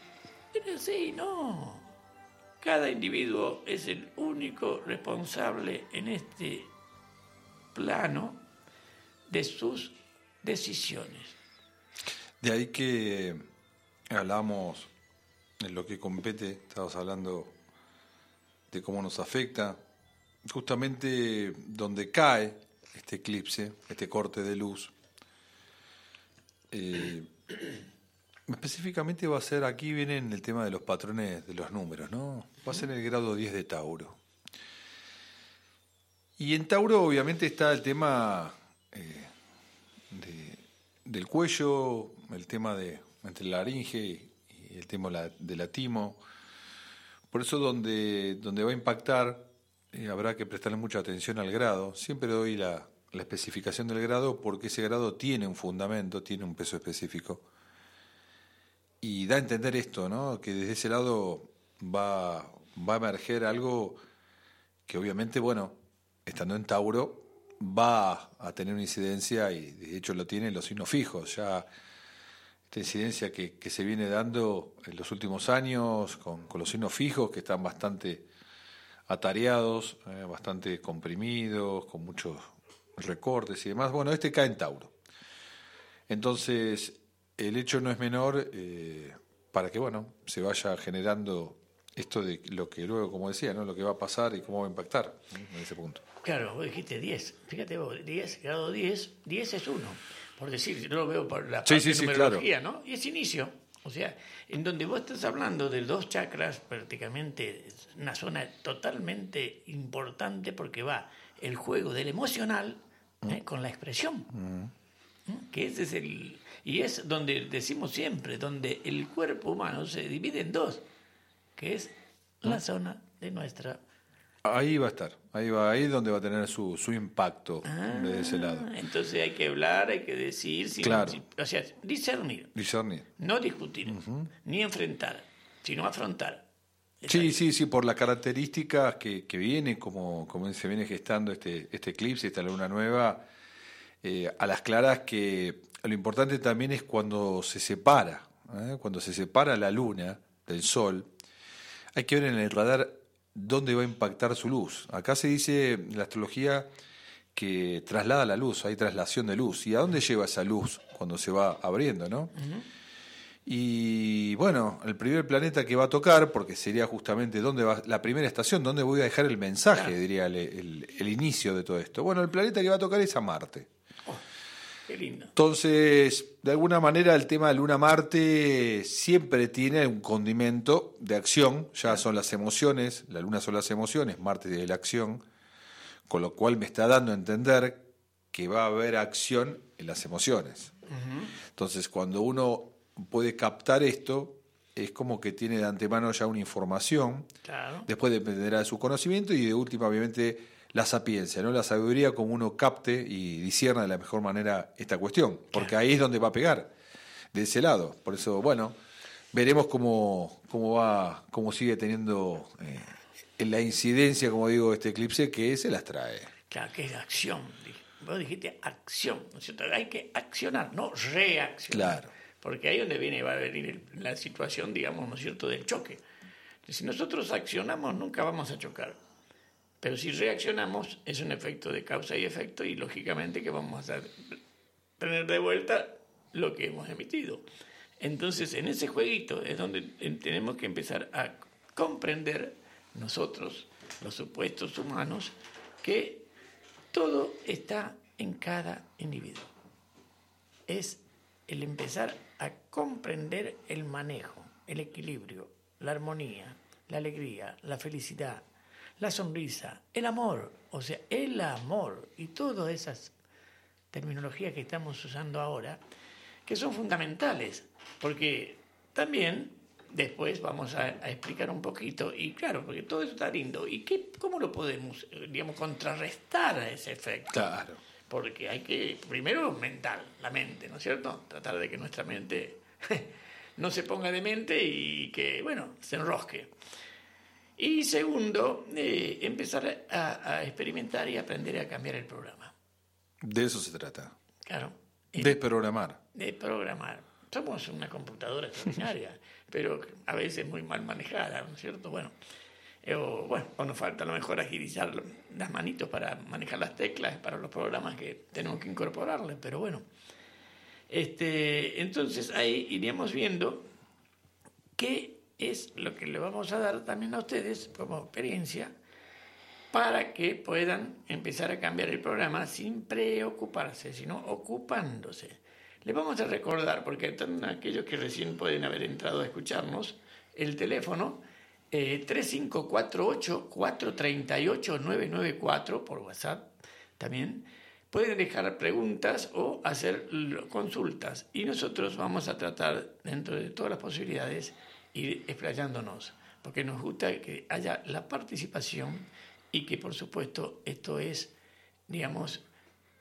pero sí, no, cada individuo es el único responsable en este plano de sus decisiones. De ahí que hablamos en lo que compete, estabas hablando de cómo nos afecta justamente donde cae este eclipse, este corte de luz. Eh, específicamente va a ser, aquí viene en el tema de los patrones de los números, ¿no? Va a ser el grado 10 de Tauro. Y en Tauro obviamente está el tema eh, de- del cuello, el tema de entre la laringe y el tema de la timo. Por eso donde, donde va a impactar eh, habrá que prestarle mucha atención al grado. Siempre doy la, la especificación del grado porque ese grado tiene un fundamento, tiene un peso específico. Y da a entender esto, ¿no? Que desde ese lado va, va a emerger algo que obviamente, bueno, estando en Tauro, va a tener una incidencia y de hecho lo tiene en los signos fijos. Ya esta incidencia que, se viene dando en los últimos años con, los signos fijos que están bastante atareados, eh, bastante comprimidos, con muchos recortes y demás. Bueno, este cae en Tauro. Entonces, el hecho no es menor eh, para que, bueno, se vaya generando esto de lo que luego, como decía, ¿no? lo que va a pasar y cómo va a impactar en ese punto. Claro, vos dijiste 10. Fíjate vos, 10, grado 10, 10 es 1. Por decir, yo lo veo por la parte sí, de sí, numerología, ¿no? Y es inicio. O sea, en donde vos estás hablando de dos chakras, prácticamente es una zona totalmente importante porque va el juego del emocional ¿eh? con la expresión. ¿Mm? Que ese es el. Y es donde decimos siempre, donde el cuerpo humano se divide en dos, que es la zona de nuestra Ahí va a estar, ahí va, ahí es donde va a tener su, su impacto de ese lado. Ah, Entonces hay que hablar, hay que decir, sin- Claro. sin- o sea, discernir, Discernir. no discutir, ni enfrentar, sino afrontar. Sí, sí, sí, por las características que, que viene, como, como se viene gestando este, este eclipse, esta luna nueva, eh, a las claras que lo importante también es cuando se separa, ¿eh? cuando se separa la luna del sol, hay que ver en el radar dónde va a impactar su luz. Acá se dice en la astrología que traslada la luz, hay traslación de luz. ¿Y a dónde lleva esa luz cuando se va abriendo, no? Y bueno, el primer planeta que va a tocar, porque sería justamente dónde va la primera estación, dónde voy a dejar el mensaje, Claro. diría el, el- el inicio de todo esto. Bueno, el planeta que va a tocar es a Marte. Qué lindo. Entonces, de alguna manera, el tema de Luna-Marte siempre tiene un condimento de acción, ya son las emociones, la Luna son las emociones, Marte es la acción, con lo cual me está dando a entender que va a haber acción en las emociones. Entonces, cuando uno puede captar esto, es como que tiene de antemano ya una información, Claro. después dependerá de su conocimiento y de última, obviamente, la sapiencia, ¿no? La sabiduría como uno capte y discierna de la mejor manera esta cuestión, porque ahí es donde va a pegar, de ese lado. Por eso, bueno, veremos cómo, cómo va, cómo sigue teniendo eh, la incidencia, como digo, este eclipse que se las trae. Claro, que es acción. Vos dijiste acción, ¿no es cierto? Hay que accionar, no reaccionar. Claro. Porque ahí donde viene, va a venir la situación, digamos, ¿no es cierto?, del choque. Si nosotros accionamos, nunca vamos a chocar. Pero si reaccionamos, es un efecto de causa y efecto y lógicamente que vamos a tener de vuelta lo que hemos emitido. Entonces, en ese jueguito es donde eh, tenemos que empezar a comprender nosotros, los supuestos humanos, que todo está en cada individuo. Es el empezar a comprender el manejo, el equilibrio, la armonía, la alegría, la felicidad, la sonrisa, el amor, o sea, el amor y todas esas terminologías que estamos usando ahora, que son fundamentales, porque también después vamos a, a explicar un poquito, y claro, porque todo eso está lindo, ¿y qué, cómo lo podemos, digamos, contrarrestar a ese efecto? Claro. Porque hay que, primero, mental, la mente, ¿no es cierto? Tratar de que nuestra mente no se ponga de mente y que, bueno, se enrosque. Y segundo, eh, empezar a, a experimentar y aprender a cambiar el programa. De eso se trata. Claro. Y Desprogramar. de programar. Somos una computadora extraordinaria, pero a veces muy mal manejada, ¿no es cierto? Bueno, eh, o, bueno, o nos falta a lo mejor agilizar las manitos para manejar las teclas para los programas que tenemos que incorporarle, pero bueno. Este, entonces ahí iríamos viendo qué es lo que le vamos a dar también a ustedes como experiencia para que puedan empezar a cambiar el programa sin preocuparse, sino ocupándose. Les vamos a recordar, porque aquellos que recién pueden haber entrado a escucharnos, el teléfono eh, 3548-438-994 por WhatsApp también. Pueden dejar preguntas o hacer consultas y nosotros vamos a tratar, dentro de todas las posibilidades, ir explayándonos, porque nos gusta que haya la participación y que, por supuesto, esto es, digamos,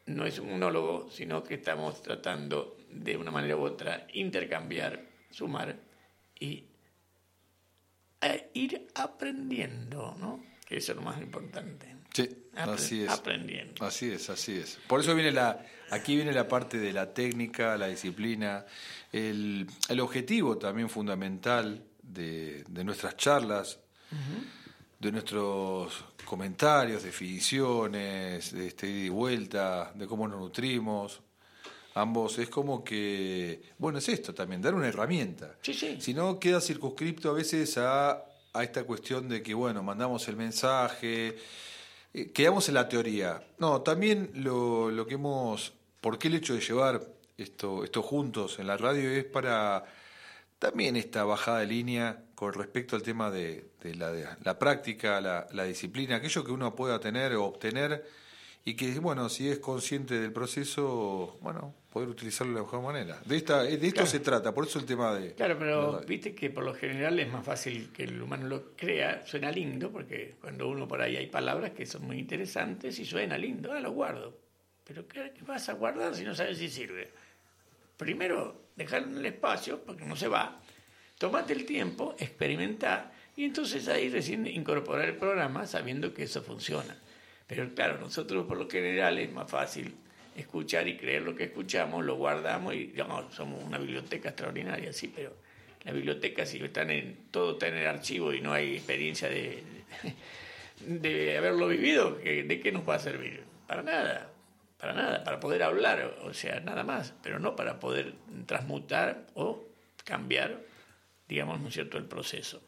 no es un monólogo, sino que estamos tratando de una manera u otra intercambiar, sumar y eh, ir aprendiendo, ¿no? Que eso es lo más importante. Sí, Apre- así es. Aprendiendo. Así es, así es. Por eso viene la, aquí viene la parte de la técnica, la disciplina, el, el objetivo también fundamental de, de nuestras charlas, de nuestros comentarios, definiciones, de este ida y vuelta, de cómo nos nutrimos. Ambos es como que, bueno, es esto también, dar una herramienta. Sí, sí. Si no, queda circunscripto a veces a, a esta cuestión de que, bueno, mandamos el mensaje, eh, quedamos en la teoría. No, también lo, lo que hemos, ¿por qué el hecho de llevar esto, esto juntos en la radio es para también esta bajada de línea con respecto al tema de, de la, de la práctica, la disciplina, aquello que uno pueda tener o obtener y que, bueno, si es consciente del proceso, bueno, poder utilizarlo de la mejor manera. De, esta, de esto Claro. se trata, por eso el tema de... Claro, pero viste que por lo general es más fácil que el humano lo crea, suena lindo, porque cuando uno por ahí hay palabras que son muy interesantes y suena lindo, ah, lo guardo. Pero ¿qué vas a guardar si no sabes si sirve? Primero, dejar en el espacio, porque no se va, tomate el tiempo, experimentar, y entonces ahí recién incorporar el programa sabiendo que eso funciona. Pero claro, nosotros por lo general es más fácil escuchar y creer lo que escuchamos, lo guardamos y digamos, somos una biblioteca extraordinaria, sí, pero la biblioteca si están en, todo está en el archivo y no hay experiencia de, de haberlo vivido, ¿qué- ¿de qué nos va a servir? Para nada, para nada, para poder hablar, o sea, nada más, pero no para poder transmutar o cambiar, digamos, ¿no es cierto?, el proceso.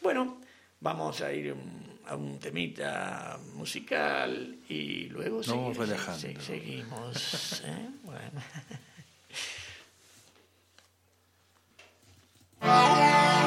Bueno, vamos a ir a un temita musical y luego Nos segui- relajando. se- seguimos. ¿eh? Bueno.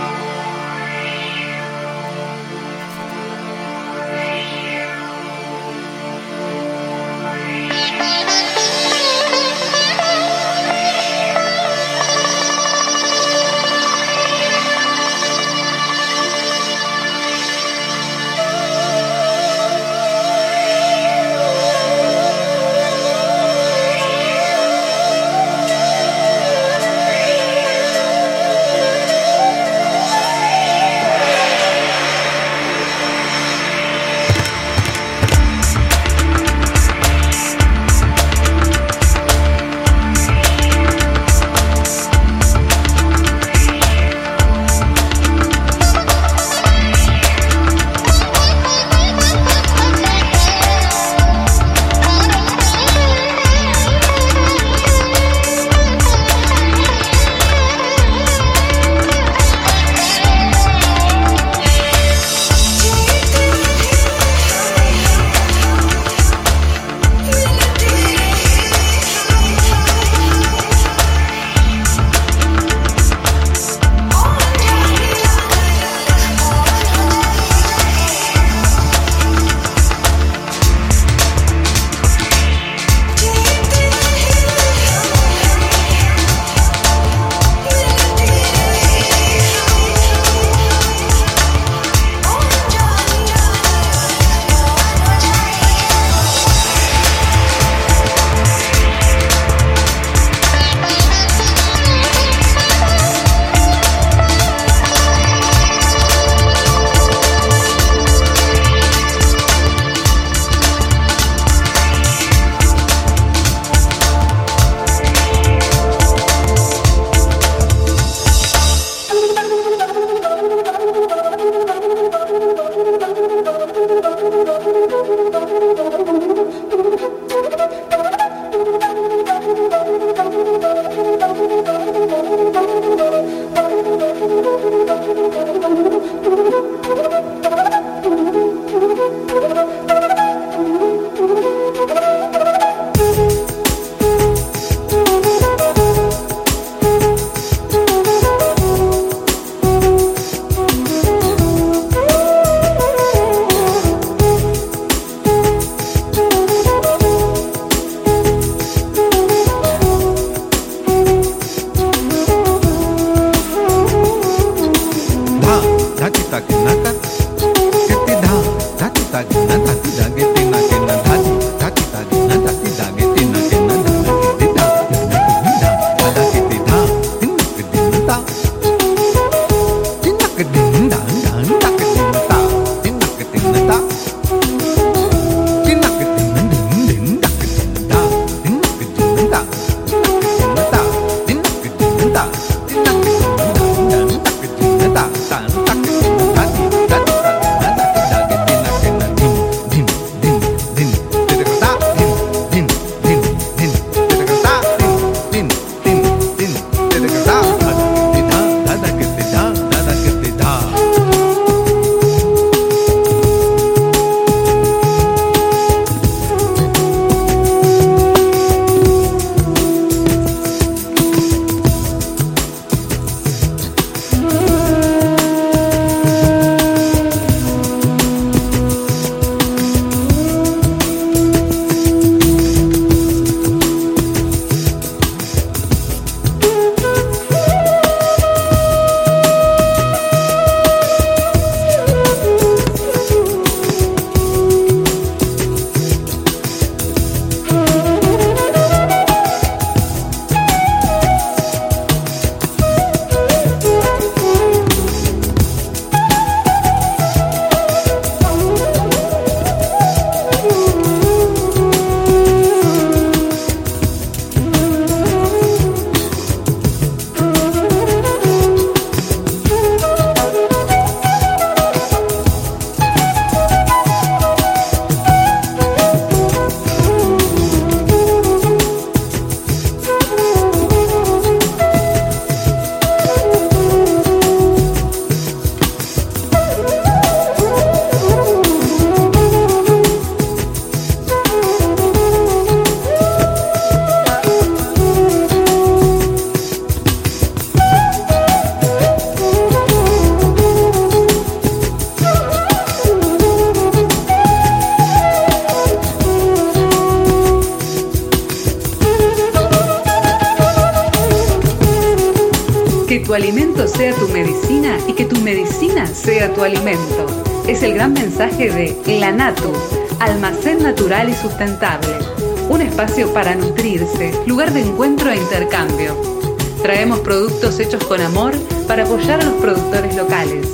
Traemos productos hechos con amor para apoyar a los productores locales.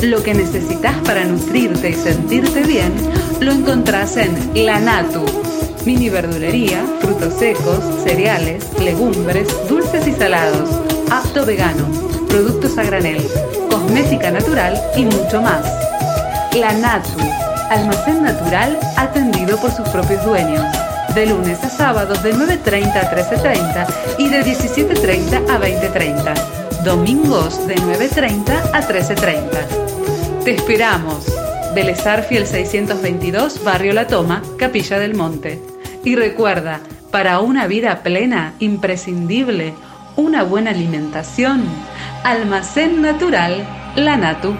Lo que necesitas para nutrirte y sentirte bien lo encontrás en La Natu. Mini verdulería, frutos secos, cereales, legumbres, dulces y salados, apto vegano, productos a granel, cosmética natural y mucho más. La Natu, almacén natural atendido por sus propios dueños. De lunes a sábados de 9.30 a 13.30 y de 17.30 a 20.30. Domingos de 9.30 a 13.30. Te esperamos. Belezar Fiel 622, Barrio La Toma, Capilla del Monte. Y recuerda, para una vida plena, imprescindible, una buena alimentación, Almacén Natural, La Natu.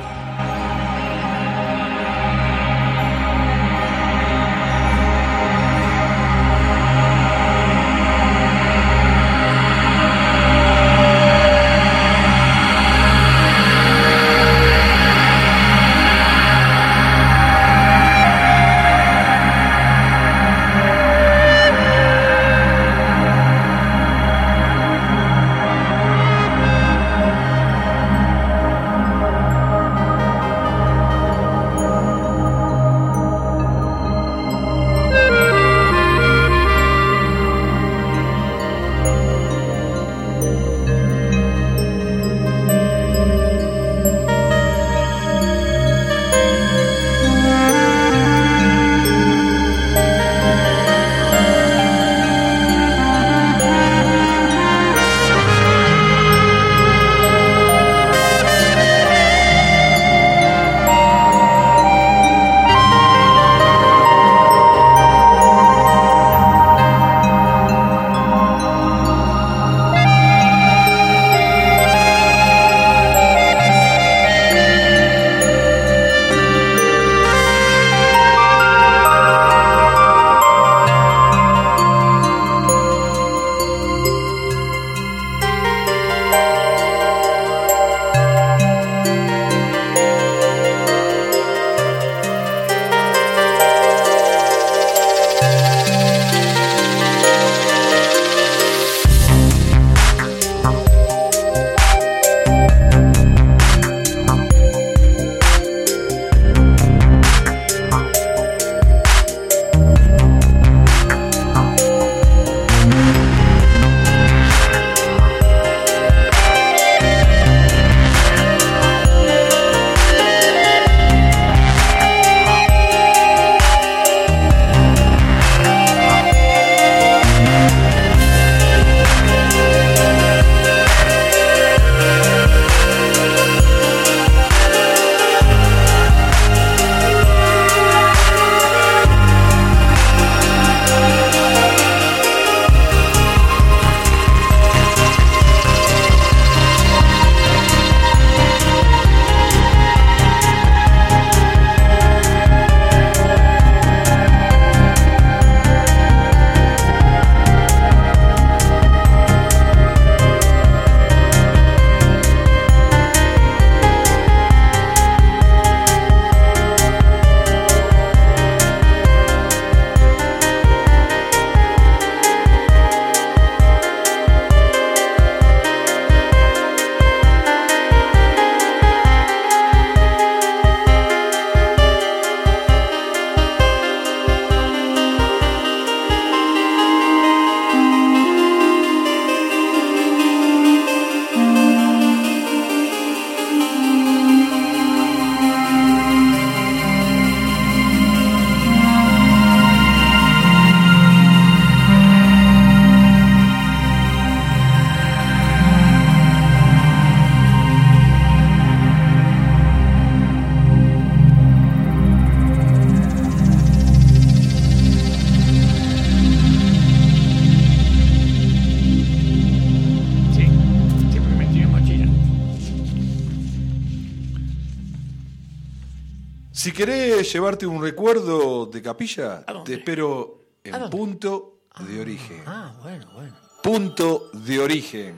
Querés llevarte un recuerdo de capilla, ¿A dónde? te espero ¿A en dónde? punto de origen. Ah, bueno, bueno. Punto de origen.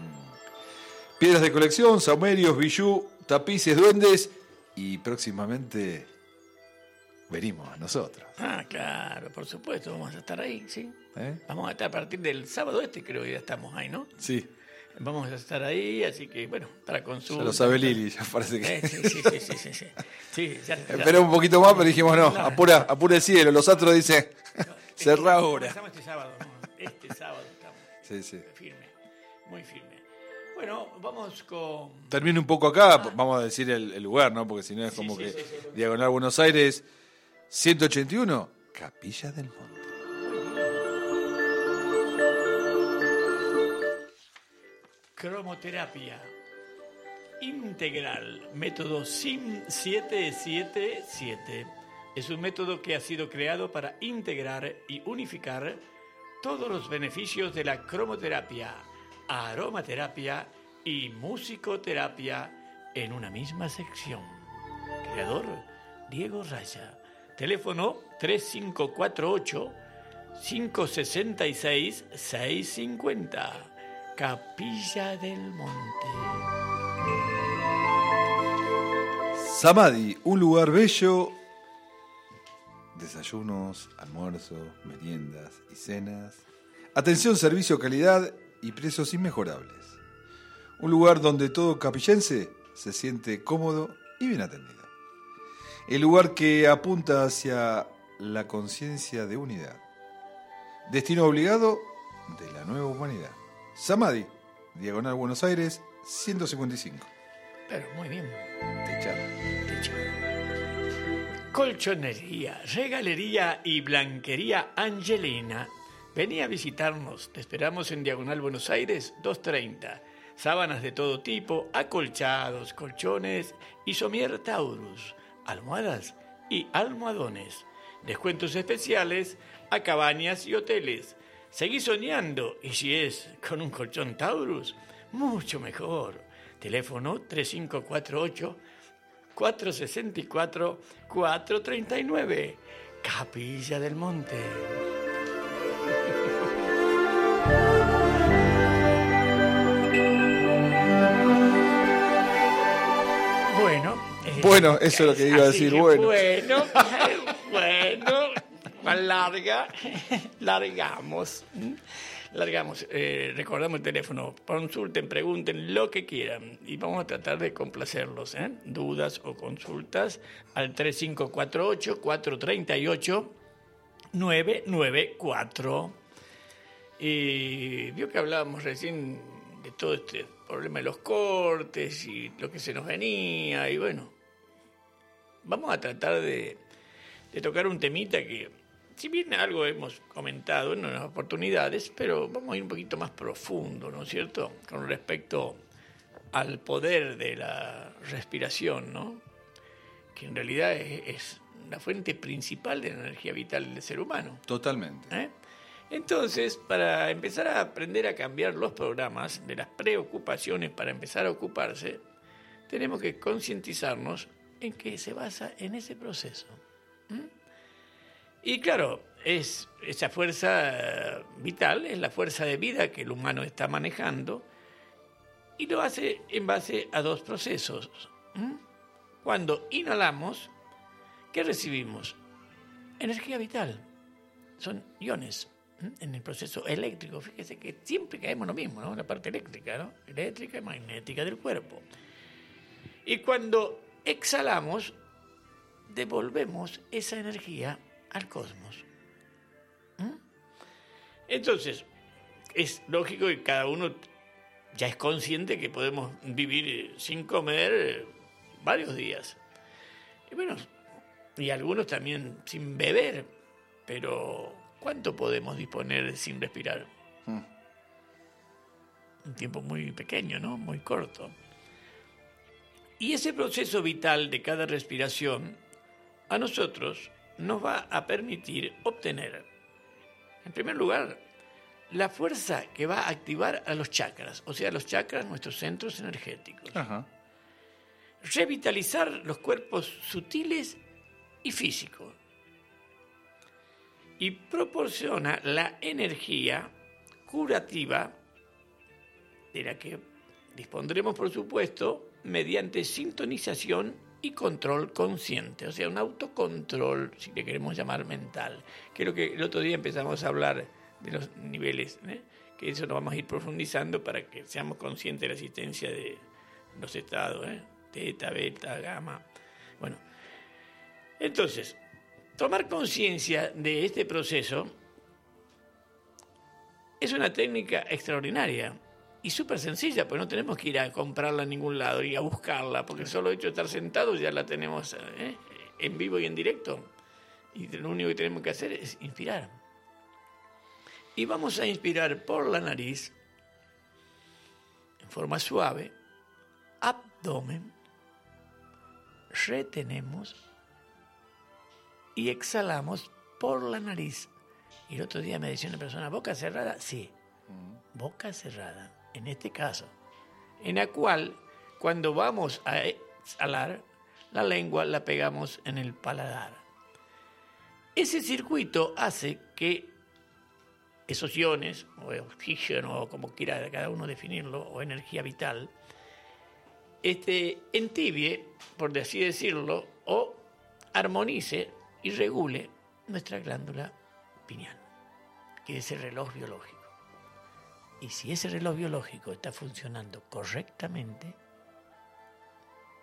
Piedras de colección, saumerios, bijú, tapices, duendes y próximamente venimos a nosotros. Ah, claro, por supuesto, vamos a estar ahí, ¿sí? ¿eh? Vamos a estar a partir del sábado este, creo que ya estamos ahí, ¿no? Sí, Vamos a estar ahí, así que, bueno, para consulta. ya lo sabe Lili, ya parece que... Eh, sí, sí, sí, Esperé un poquito más, pero dijimos no, apura, apura el cielo. Los astros dicen, cerrá ahora. Comenzamos este sábado. Este sábado estamos Sí, sí. firme, muy firme. Bueno, vamos con... Termino un poco acá, vamos a decir el, el lugar, ¿no? Porque si no es como sí, que sí, sí, sí. Diagonal Buenos Aires, 181, Capilla del Monte. Cromoterapia integral, método SIM 777. Es un método que ha sido creado para integrar y unificar todos los beneficios de la cromoterapia, aromaterapia y musicoterapia en una misma sección. Creador Diego Raya. Teléfono 3548 566 650. Capilla del Monte. Samadhi, un lugar bello. Desayunos, almuerzos, meriendas y cenas. Atención, servicio, calidad y precios inmejorables. Un lugar donde todo capillense se siente cómodo y bien atendido. El lugar que apunta hacia la conciencia de unidad. Destino obligado de la nueva humanidad. Samadhi, Diagonal Buenos Aires, 155. Pero muy bien. Techado. Colchonería, regalería y blanquería Angelina. Vení a visitarnos. Te esperamos en Diagonal Buenos Aires 230. Sábanas de todo tipo, acolchados, colchones y somier Taurus, almohadas y almohadones. Descuentos especiales a cabañas y hoteles. Seguí soñando y si es con un colchón Taurus, mucho mejor. Teléfono 3548 464 439. Capilla del Monte. Bueno, eh, Bueno, eso es lo que iba a decir, que bueno. Bueno, bueno, larga, largamos. Largamos, Eh, recordamos el teléfono, consulten, pregunten lo que quieran y vamos a tratar de complacerlos. ¿eh? Dudas o consultas al 3548-438-994. Y vio que hablábamos recién de todo este problema de los cortes y lo que se nos venía y bueno, vamos a tratar de tocar un temita que, si bien algo hemos comentado en unas oportunidades, pero vamos a ir un poquito más profundo, ¿no es cierto?, con respecto al poder de la respiración, ¿no?, que en realidad es, es la fuente principal de la energía vital del ser humano. Totalmente. ¿eh? Entonces, para empezar a aprender a cambiar los programas de las preocupaciones para empezar a ocuparse, tenemos que concientizarnos en que se basa en ese proceso. ¿m? Y claro, es esa fuerza eh, vital, es la fuerza de vida que el humano está manejando y lo hace en base a dos procesos. Cuando inhalamos, ¿qué recibimos? Energía vital son iones en el proceso eléctrico. Fíjese que siempre caemos lo mismo, ¿no? La parte eléctrica, ¿no? Eléctrica y magnética del cuerpo. Y cuando exhalamos, devolvemos esa energía al cosmos. ¿Mm? Entonces, es lógico que cada uno ya es consciente que podemos vivir sin comer eh, varios días. Y bueno, y algunos también sin beber, pero ¿cuánto podemos disponer sin respirar? Un tiempo muy pequeño, ¿no? Muy corto. Y ese proceso vital de cada respiración a nosotros nos va a permitir obtener, en primer lugar, la fuerza que va a activar a los chakras, o sea, los chakras, nuestros centros energéticos Ajá. revitalizar los cuerpos sutiles y físicos. Y proporciona la energía curativa de la que dispondremos, por supuesto, mediante sintonización y control consciente, o sea, un autocontrol, si le queremos llamar mental, lo que el otro día empezamos a hablar de los niveles, ¿eh? que eso lo vamos a ir profundizando para que seamos conscientes de la existencia de los estados, ¿eh? teta, beta, gamma. Bueno, entonces, tomar conciencia de este proceso es una técnica extraordinaria y súper sencilla, pues no tenemos que ir a comprarla en ningún lado y a buscarla, porque solo hecho de estar sentados ya la tenemos ¿eh? en vivo y en directo. Y lo único que tenemos que hacer es inspirar. Y vamos a inspirar por la nariz, en forma suave, abdomen, retenemos y exhalamos por la nariz. Y el otro día me decía una persona, boca cerrada, sí, boca cerrada, en este caso, en la cual cuando vamos a exhalar, la lengua la pegamos en el paladar. Ese circuito hace que esos iones, o oxígeno, o como quiera cada uno definirlo, o energía vital, este, entibie, por así decirlo, o armonice y regule nuestra glándula pineal, que es el reloj biológico. Y si ese reloj biológico está funcionando correctamente,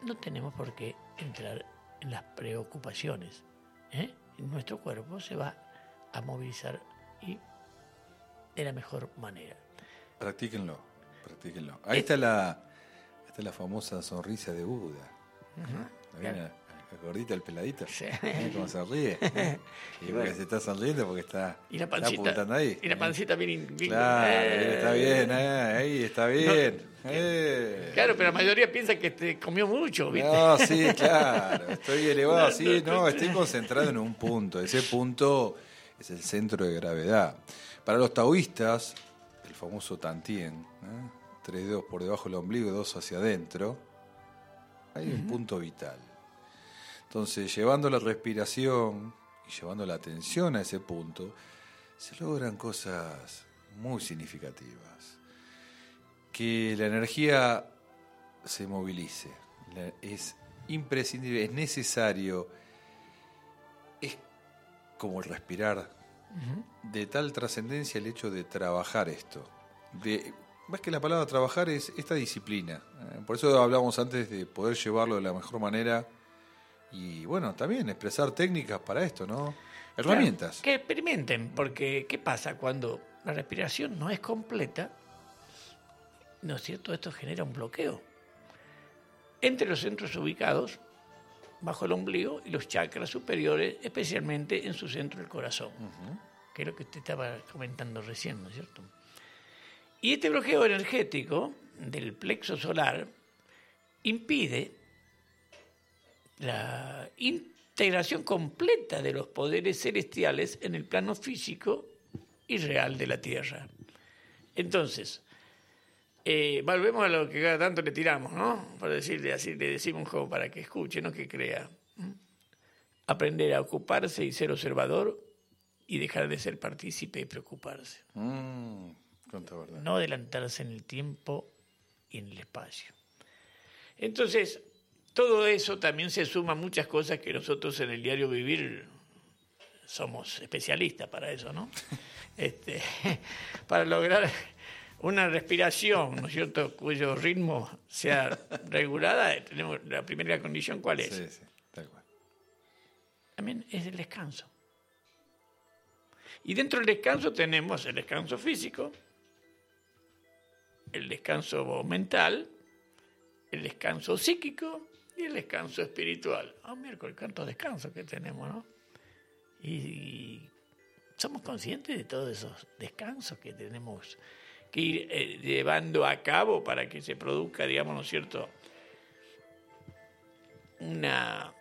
no tenemos por qué entrar en las preocupaciones. ¿eh? Nuestro cuerpo se va a movilizar y de la mejor manera. Practíquenlo, practíquenlo. Ahí está la, está la famosa sonrisa de Buda. La gordita, el peladito. Sí. ¿Eh? Cómo se ríe. Y porque se está sonriendo porque está, Y la está pancita, apuntando ahí. y la pancita bien, bien- Claro, eh, está bien, eh, ahí está bien. eh. Claro, pero la mayoría piensa que te comió mucho, ¿viste? No, sí, claro, estoy elevado, sí, no, estoy concentrado en un punto, ese punto es el centro de gravedad. Para los taoístas, el famoso Tantien, ¿eh? tres dedos por debajo del ombligo y dos hacia adentro, hay un punto vital. Entonces, llevando la respiración y llevando la atención a ese punto, se logran cosas muy significativas. Que la energía se movilice. Es imprescindible, es necesario. Es como el respirar. De tal trascendencia el hecho de trabajar esto. De, más que la palabra trabajar es esta disciplina. Eh, Por eso hablamos antes de poder llevarlo de la mejor manera. Y bueno, también expresar técnicas para esto, ¿no? Herramientas. Claro, que experimenten, porque ¿qué pasa cuando la respiración no es completa? ¿No es cierto? Esto genera un bloqueo entre los centros ubicados bajo el ombligo y los chakras superiores, especialmente en su centro del corazón, que es lo que usted estaba comentando recién, ¿no es cierto? Y este bloqueo energético del plexo solar impide la integración completa de los poderes celestiales en el plano físico y real de la Tierra. Entonces, eh, volvemos a lo que cada tanto le tiramos, ¿no? Por decirle así, le decimos como para que escuche, no que crea. Aprender a ocuparse y ser observador y dejar de ser partícipe y preocuparse. Mm, cuánta verdad. No adelantarse en el tiempo y en el espacio. Entonces, todo eso también se suma a muchas cosas que nosotros en el diario vivir somos especialistas para eso, ¿no? Este, para lograr una respiración, ¿no es cierto?, cuyo ritmo sea regulada, tenemos la primera condición, ¿cuál es? Sí, sí, tal cual. también es el descanso. Y dentro del descanso tenemos el descanso físico, el descanso mental, el descanso psíquico y el descanso espiritual. Ah, miércoles, cuántos descansos que tenemos, ¿no? Y, somos conscientes de todos esos descansos que tenemos que ir eh, llevando a cabo para que se produzca, digamos, ¿no es cierto?, una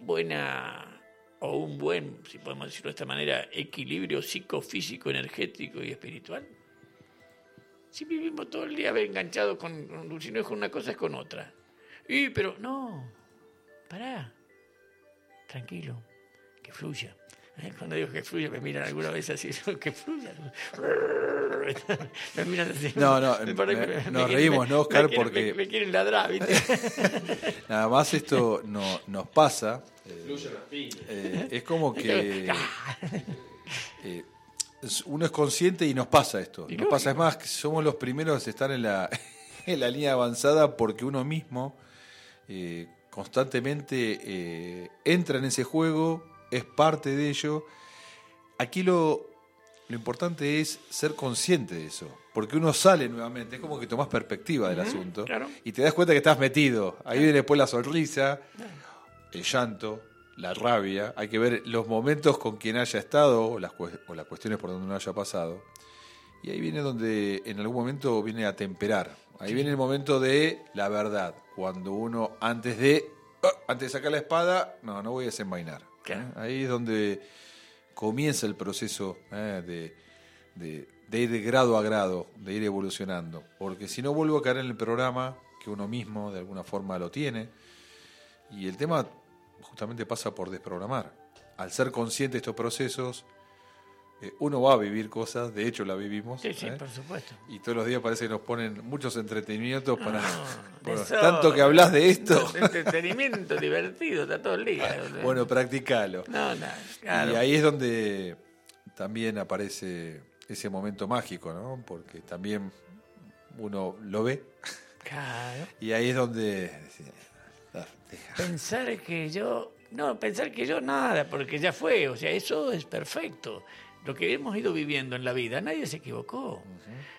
buena o un buen, si podemos decirlo de esta manera, equilibrio psicofísico, energético y espiritual. Si vivimos todo el día enganchados con, con una cosa es con otra. Y pero no, pará, tranquilo, que fluya. Eh, Cuando digo que fluya, me miran alguna vez así, que fluya. me miran así. No, no, Me me- nos reímos, ¿no, Oscar? me quieren- Porque- Me, me quieren ladrar, ¿viste? Nada más esto no, nos pasa. eh, eh, es como que eh, es- uno es consciente y nos pasa esto. Y Nos pasa, es más, que somos los primeros a estar en la, en la línea avanzada porque uno mismo eh, constantemente eh, entra en ese juego, es parte de ello. Aquí lo, lo importante es ser consciente de eso, porque uno sale nuevamente, es como que tomás perspectiva del asunto claro. y te das cuenta que estás metido. Ahí viene después la sonrisa, el llanto, la rabia. Hay que ver los momentos con quien haya estado o las, o las cuestiones por donde uno haya pasado. Y ahí viene donde en algún momento viene a temperar. Ahí viene el momento de la verdad. Cuando uno antes de ah, antes de sacar la espada, no, no voy a desenvainar. ¿eh? Ahí es donde comienza el proceso ¿eh? de, de- de ir de grado a grado, de ir evolucionando. Porque si no vuelvo a caer en el programa que uno mismo de alguna forma lo tiene. Y el tema justamente pasa por desprogramar. Al ser consciente de estos procesos, eh, uno va a vivir cosas, de hecho la vivimos. Sí, sí, ¿eh? por supuesto. Y todos los días parece que nos ponen muchos entretenimientos para... bueno, eso- tanto que hablas de esto. Entretenimiento divertido, está todo el día. bueno, practicalo. no, no, claro. Y ahí es donde también aparece ese momento mágico, ¿no? Porque también uno lo ve Claro. y ahí es donde... ah. Pensar que yo. No, pensar que yo nada, porque ya fue. O sea, eso es perfecto. Lo que hemos ido viviendo en la vida, nadie se equivocó.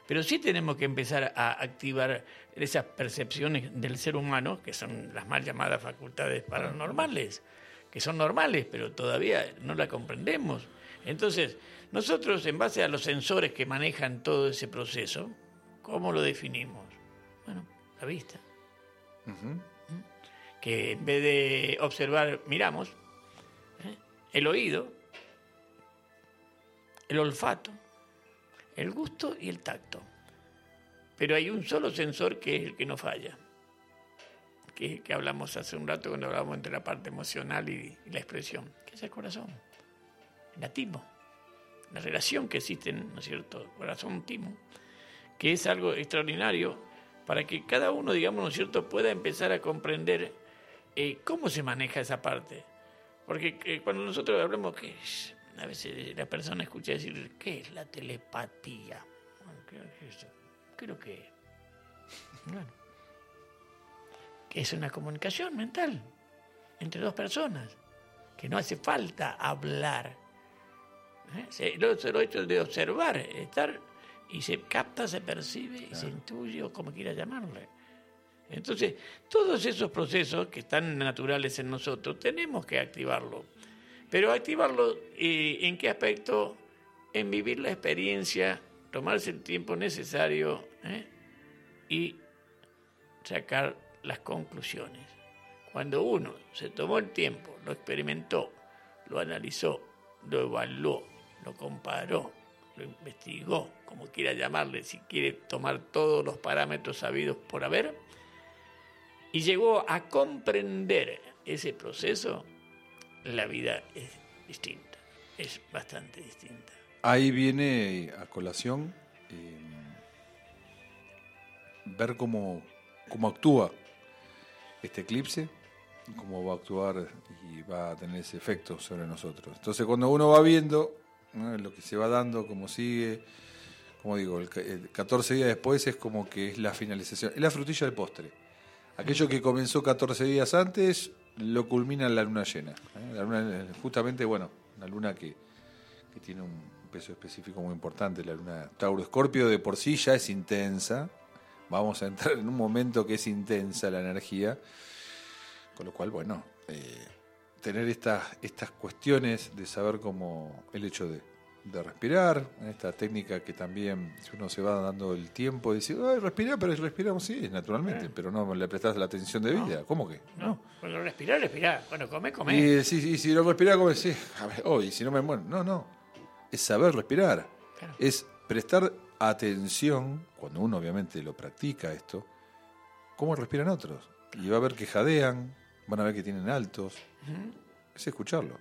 Pero sí tenemos que empezar a activar esas percepciones del ser humano, que son las mal llamadas facultades paranormales, que son normales, pero todavía no la comprendemos. Entonces, nosotros, en base a los sensores que manejan todo ese proceso, ¿cómo lo definimos? Bueno, la vista Ujú. que en vez de observar, miramos, ¿eh? el oído, el olfato, el gusto y el tacto. Pero hay un solo sensor que es el que no falla, que es el que hablamos hace un rato cuando hablamos entre la parte emocional y, la expresión, que es el corazón, el atismo, la relación que existe, ¿no es cierto?, corazón-timo, que es algo extraordinario para que cada uno, digamos, ¿no es cierto?, pueda empezar a comprender eh, cómo se maneja esa parte. Porque eh, cuando nosotros hablamos, que? A veces la persona escucha decir, ¿qué es la telepatía? Bueno, ¿qué es eso? ¿Qué es lo que es? Bueno, que es una comunicación mental entre dos personas, que no hace falta hablar. ¿eh? Lo, solo hecho de observar, estar y se capta, se percibe y se intuye o como quiera llamarle. Entonces, todos esos procesos que están naturales en nosotros, tenemos que activarlo. Pero activarlo, eh, ¿en qué aspecto? En vivir la experiencia, tomarse el tiempo necesario ¿eh? y sacar las conclusiones. Cuando uno se tomó el tiempo, lo experimentó, lo analizó, lo evaluó, lo comparó, lo investigó, como quiera llamarle, si quiere tomar todos los parámetros sabidos por haber, y llegó a comprender ese proceso, la vida es distinta, es bastante distinta. Ahí viene a colación eh, ver cómo, cómo actúa este eclipse, cómo va a actuar y va a tener ese efecto sobre nosotros. Entonces cuando uno va viendo lo que se va dando, cómo sigue, como digo, el, el 14 días después es como que es la finalización, es la frutilla del postre. Aquello que comenzó 14 días antes lo culmina la luna llena. ¿eh? La luna, justamente, bueno, una luna que, que tiene un peso específico muy importante. La luna Tauro Escorpio de por sí ya es intensa. Vamos a entrar en un momento que es intensa la energía. Con lo cual, bueno, eh, tener estas, estas cuestiones de saber cómo el hecho de, de respirar, esta técnica que también, si uno se va dando el tiempo, dice, ay, respira, pero respiramos, sí, naturalmente, pero no le prestas la atención de vida. ¿Cómo que? No, cuando respirar, respirar. Cuando come, come. Y sí, sí, si no respirás, como decís, a ver, oh, y si no me muero. No, no. Es saber respirar. Claro. Es prestar atención, cuando uno obviamente lo practica esto, cómo respiran otros. Y va a ver que jadean, van a ver que tienen altos. Es escucharlo.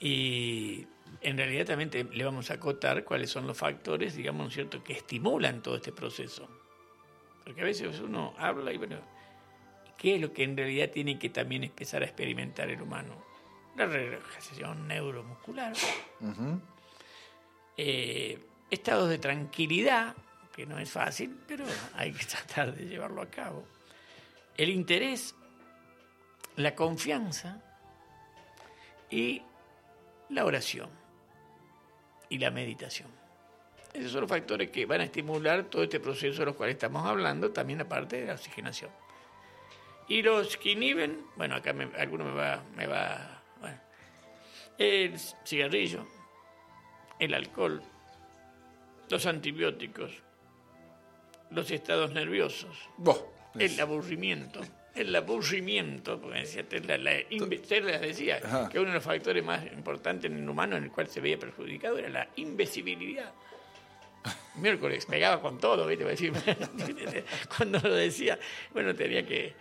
Y en realidad también te- le vamos a acotar cuáles son los factores, digamos, ¿no es cierto?, que estimulan todo este proceso. Porque a veces uno habla y bueno, ¿qué es lo que en realidad tiene que también empezar a experimentar el humano? La relajación neuromuscular, eh, estados de tranquilidad, que no es fácil, pero hay que tratar de llevarlo a cabo. El interés, la confianza y la oración y la meditación. Esos son los factores que van a estimular todo este proceso de los cuales estamos hablando, también aparte de la oxigenación. Y los que inhiben, bueno, acá me- alguno me va, me va, bueno, el cigarrillo, el alcohol, los antibióticos, los estados nerviosos, el aburrimiento. El aburrimiento, porque decía Tesla, la, Tesla decía Ajá. que uno de los factores más importantes en el humano en el cual se veía perjudicado era la invisibilidad. Miércoles, pegaba con todo, ¿viste? Cuando lo decía, bueno, tenía que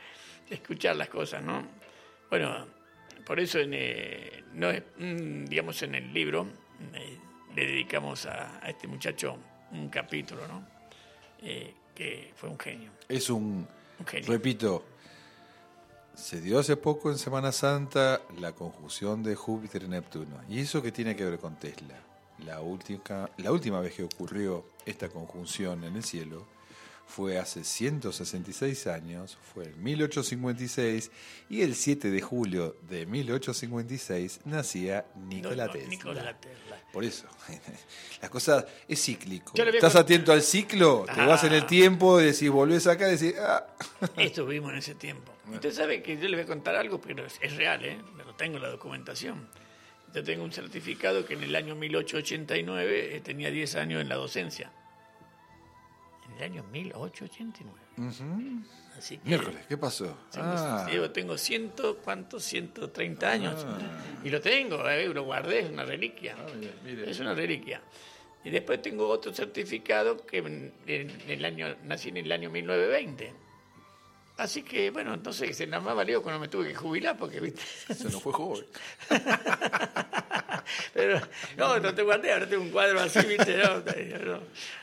escuchar las cosas, ¿no? Bueno, por eso, en, eh, no es- mm, digamos, en el libro eh, le dedicamos a, a este muchacho un capítulo, ¿no? Eh, que fue un genio. Es un, Un genio. repito, se dio hace poco en Semana Santa la conjunción de Júpiter y Neptuno. ¿Y eso qué tiene que ver con Tesla? La última, la última vez que ocurrió esta conjunción en el cielo fue hace 166 años, fue en 1856, y el 7 de julio de 1856 nacía Nikola No, no, Tesla. Nikola Tesla. Por eso, la cosa es cíclico. Estás atento al ciclo, te Ah. vas en el tiempo, decís, volvés acá y decís, ah. Esto vimos en ese tiempo. Usted sabe que yo le voy a contar algo, pero es, es real, ¿eh? Pero tengo la documentación. Yo tengo un certificado que en el año 1889 eh, tenía 10 años en la docencia. En el año 1889. Así que... Miércoles, ¿qué pasó? Tengo, Ah, tengo ciento, ¿cuántos? 130 años. Y lo tengo, eh, lo guardé, es una reliquia. mire, mire. Es una reliquia. Y después tengo otro certificado que en, en el año, nací en el año 1920. Así que, bueno, entonces nada más valió cuando me tuve que jubilar, porque, viste. se nos fue joven. Pero, no, no te guardé, ahora tengo un cuadro así, viste. No, no.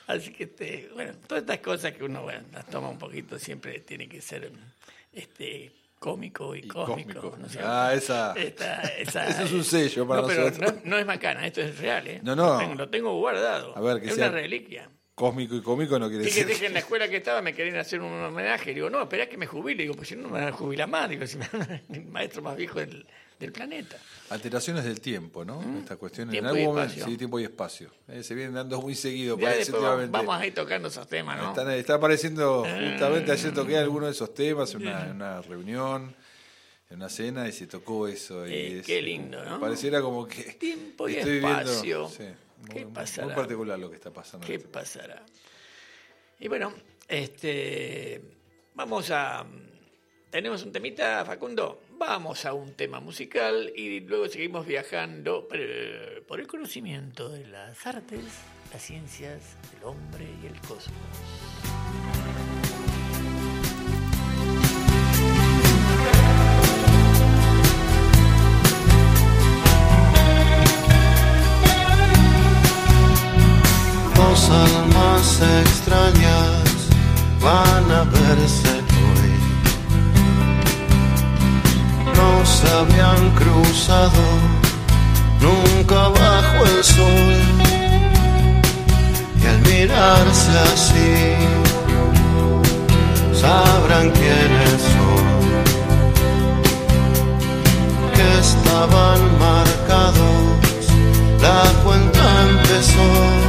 Así que, este, bueno, todas estas cosas que uno, bueno, las toma un poquito, siempre tiene que ser este cómico y, Y cósmico. cósmico. ¿no cierto? Ah, esa- Esta- esa- Eso es un sello para no, pero nosotros. no, no es macana, esto es real, ¿eh? No, no. Lo tengo, lo tengo guardado. A ver, que es sea- una reliquia. Cósmico y cómico no quiere decir. que en la escuela que estaba me querían hacer un homenaje. Digo, no, espera que me jubile. Digo, pues si no me van a jubilar más. Digo, si me el maestro más viejo del, del planeta. Alteraciones del tiempo, ¿no? Esta cuestión en Mm. Algún y momento. espacio. Sí, tiempo y espacio. Eh, se vienen dando muy seguido, parece vamos, a ir tocando esos temas, ¿no? Están- está apareciendo, justamente ayer toqué alguno de esos temas en una, en una reunión, en una cena, y se tocó eso. Y Eh, es- qué lindo, ¿no? Pareciera como que. Tiempo y estoy espacio. sí, ¿Qué muy, pasará? muy particular lo que está pasando. ¿Qué este- pasará? Y bueno, este, vamos a... ¿Tenemos un temita, Facundo? Vamos a un tema musical y luego seguimos viajando por el conocimiento de las artes, las ciencias, el hombre y el cosmos. Dos almas extrañas van a verse hoy. No se habían cruzado nunca bajo el sol. Y al mirarse así, sabrán quiénes son. Que estaban marcados, la cuenta empezó.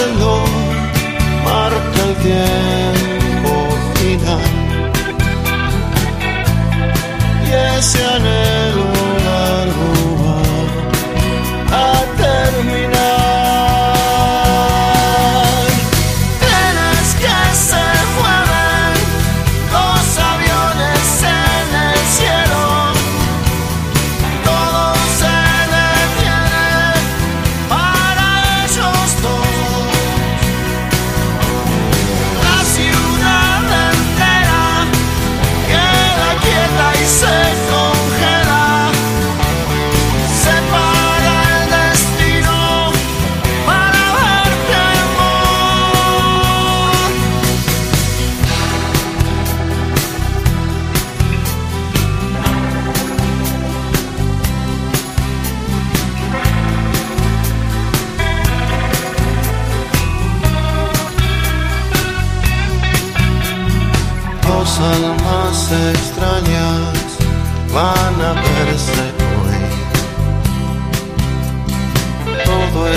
Reloj marca el tiempo final. Y ese anhelo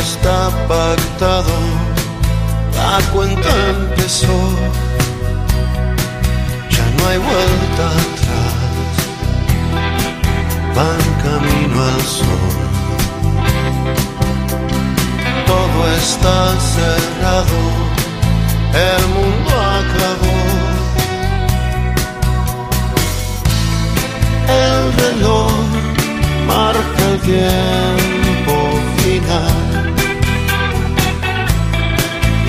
está pactado, la cuenta empezó. Ya no hay vuelta atrás, van camino al sol. Todo está cerrado, el mundo acabó. El reloj marca el tiempo final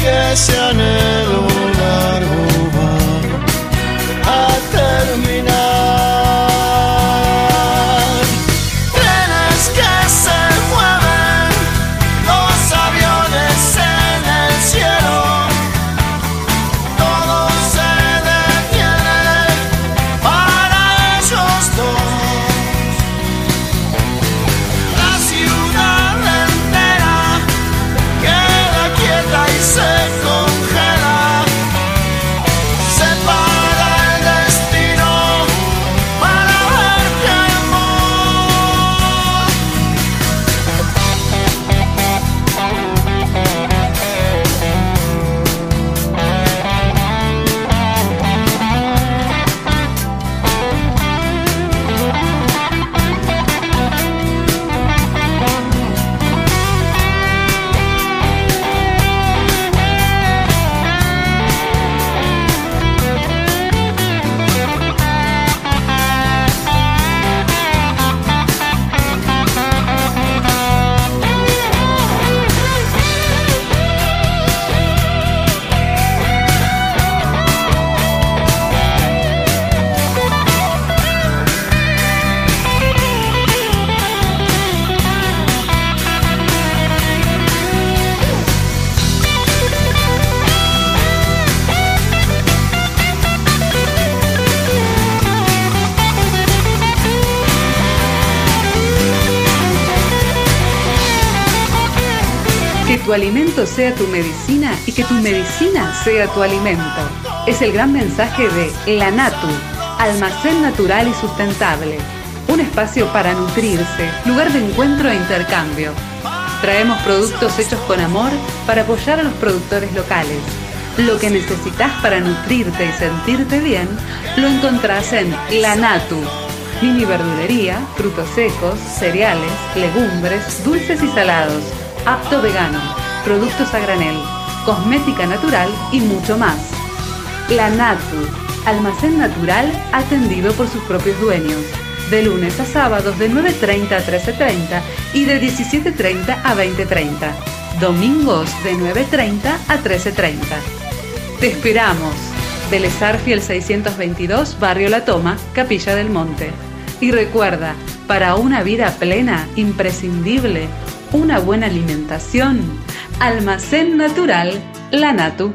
y ese anhelo largo va a. sea tu medicina y que tu medicina sea tu alimento. Es el gran mensaje de La Natu, almacén natural y sustentable. Un espacio para nutrirse, lugar de encuentro e intercambio. Traemos productos hechos con amor para apoyar a los productores locales. Lo que necesitas para nutrirte y sentirte bien lo encontrás en La Natu. Mini verdulería, frutos secos, cereales, legumbres, dulces y salados, apto vegano, productos a granel, cosmética natural y mucho más. La Natu, almacén natural atendido por sus propios dueños. De lunes a sábados de 9.30 a 13.30 y de 17.30 a 20.30. Domingos de 9.30 a 13.30. Te esperamos. Belezar el 622, Barrio La Toma, Capilla del Monte. Y recuerda, para una vida plena, imprescindible, una buena alimentación, Almacén Natural, La Natu.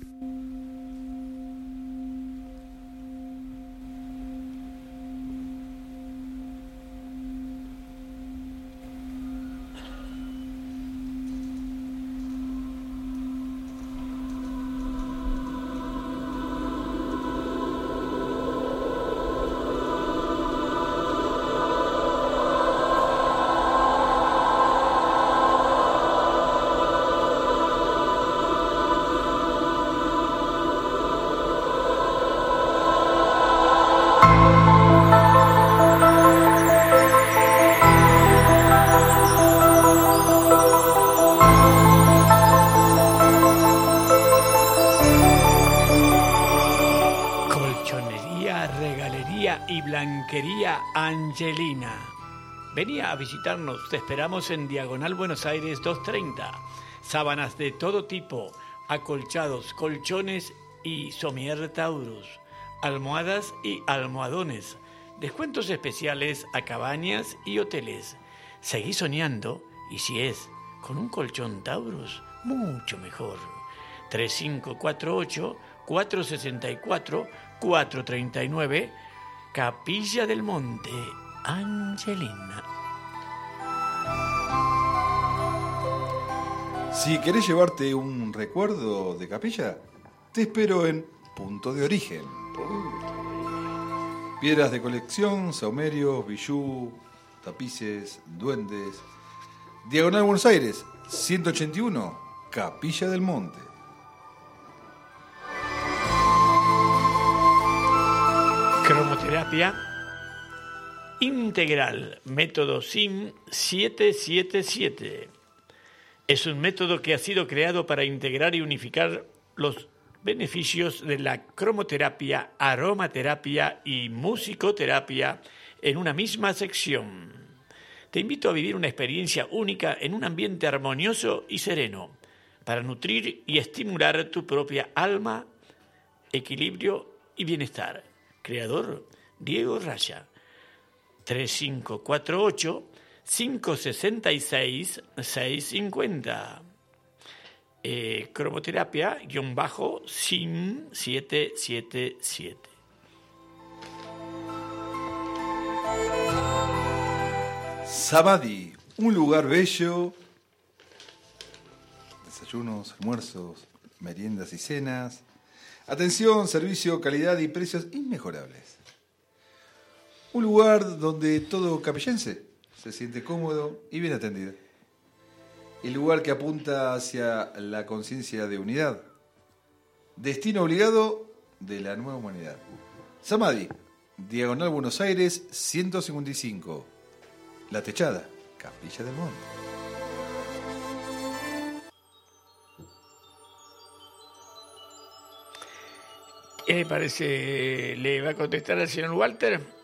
Te esperamos en Diagonal Buenos Aires 230. Sábanas de todo tipo, acolchados, colchones y somier taurus, almohadas y almohadones. Descuentos especiales a cabañas y hoteles. Seguí soñando y si es con un colchón taurus, mucho mejor. 3548 464 439 Capilla del Monte, Angelina. Si querés llevarte un recuerdo de capilla, te espero en Punto de Origen. Piedras de colección, saumerios, bijú, tapices, duendes. Diagonal Buenos Aires, 181, Capilla del Monte. Cromoterapia integral, método SIM 777. Es un método que ha sido creado para integrar y unificar los beneficios de la cromoterapia, aromaterapia y musicoterapia en una misma sección. Te invito a vivir una experiencia única en un ambiente armonioso y sereno para nutrir y estimular tu propia alma, equilibrio y bienestar. Creador Diego Raya. 3548 566 650. Eh, cromoterapia guion bajo SIM 777. Sabadi, un lugar bello. Desayunos, almuerzos, meriendas y cenas. Atención, servicio, calidad y precios inmejorables. Un lugar donde todo capellense se siente cómodo y bien atendido. El lugar que apunta hacia la conciencia de unidad. Destino obligado de la nueva humanidad. Samadhi, Diagonal Buenos Aires 155. La Techada, Capilla del Monte. ¿Qué le parece? ¿Le va a contestar al señor Walter?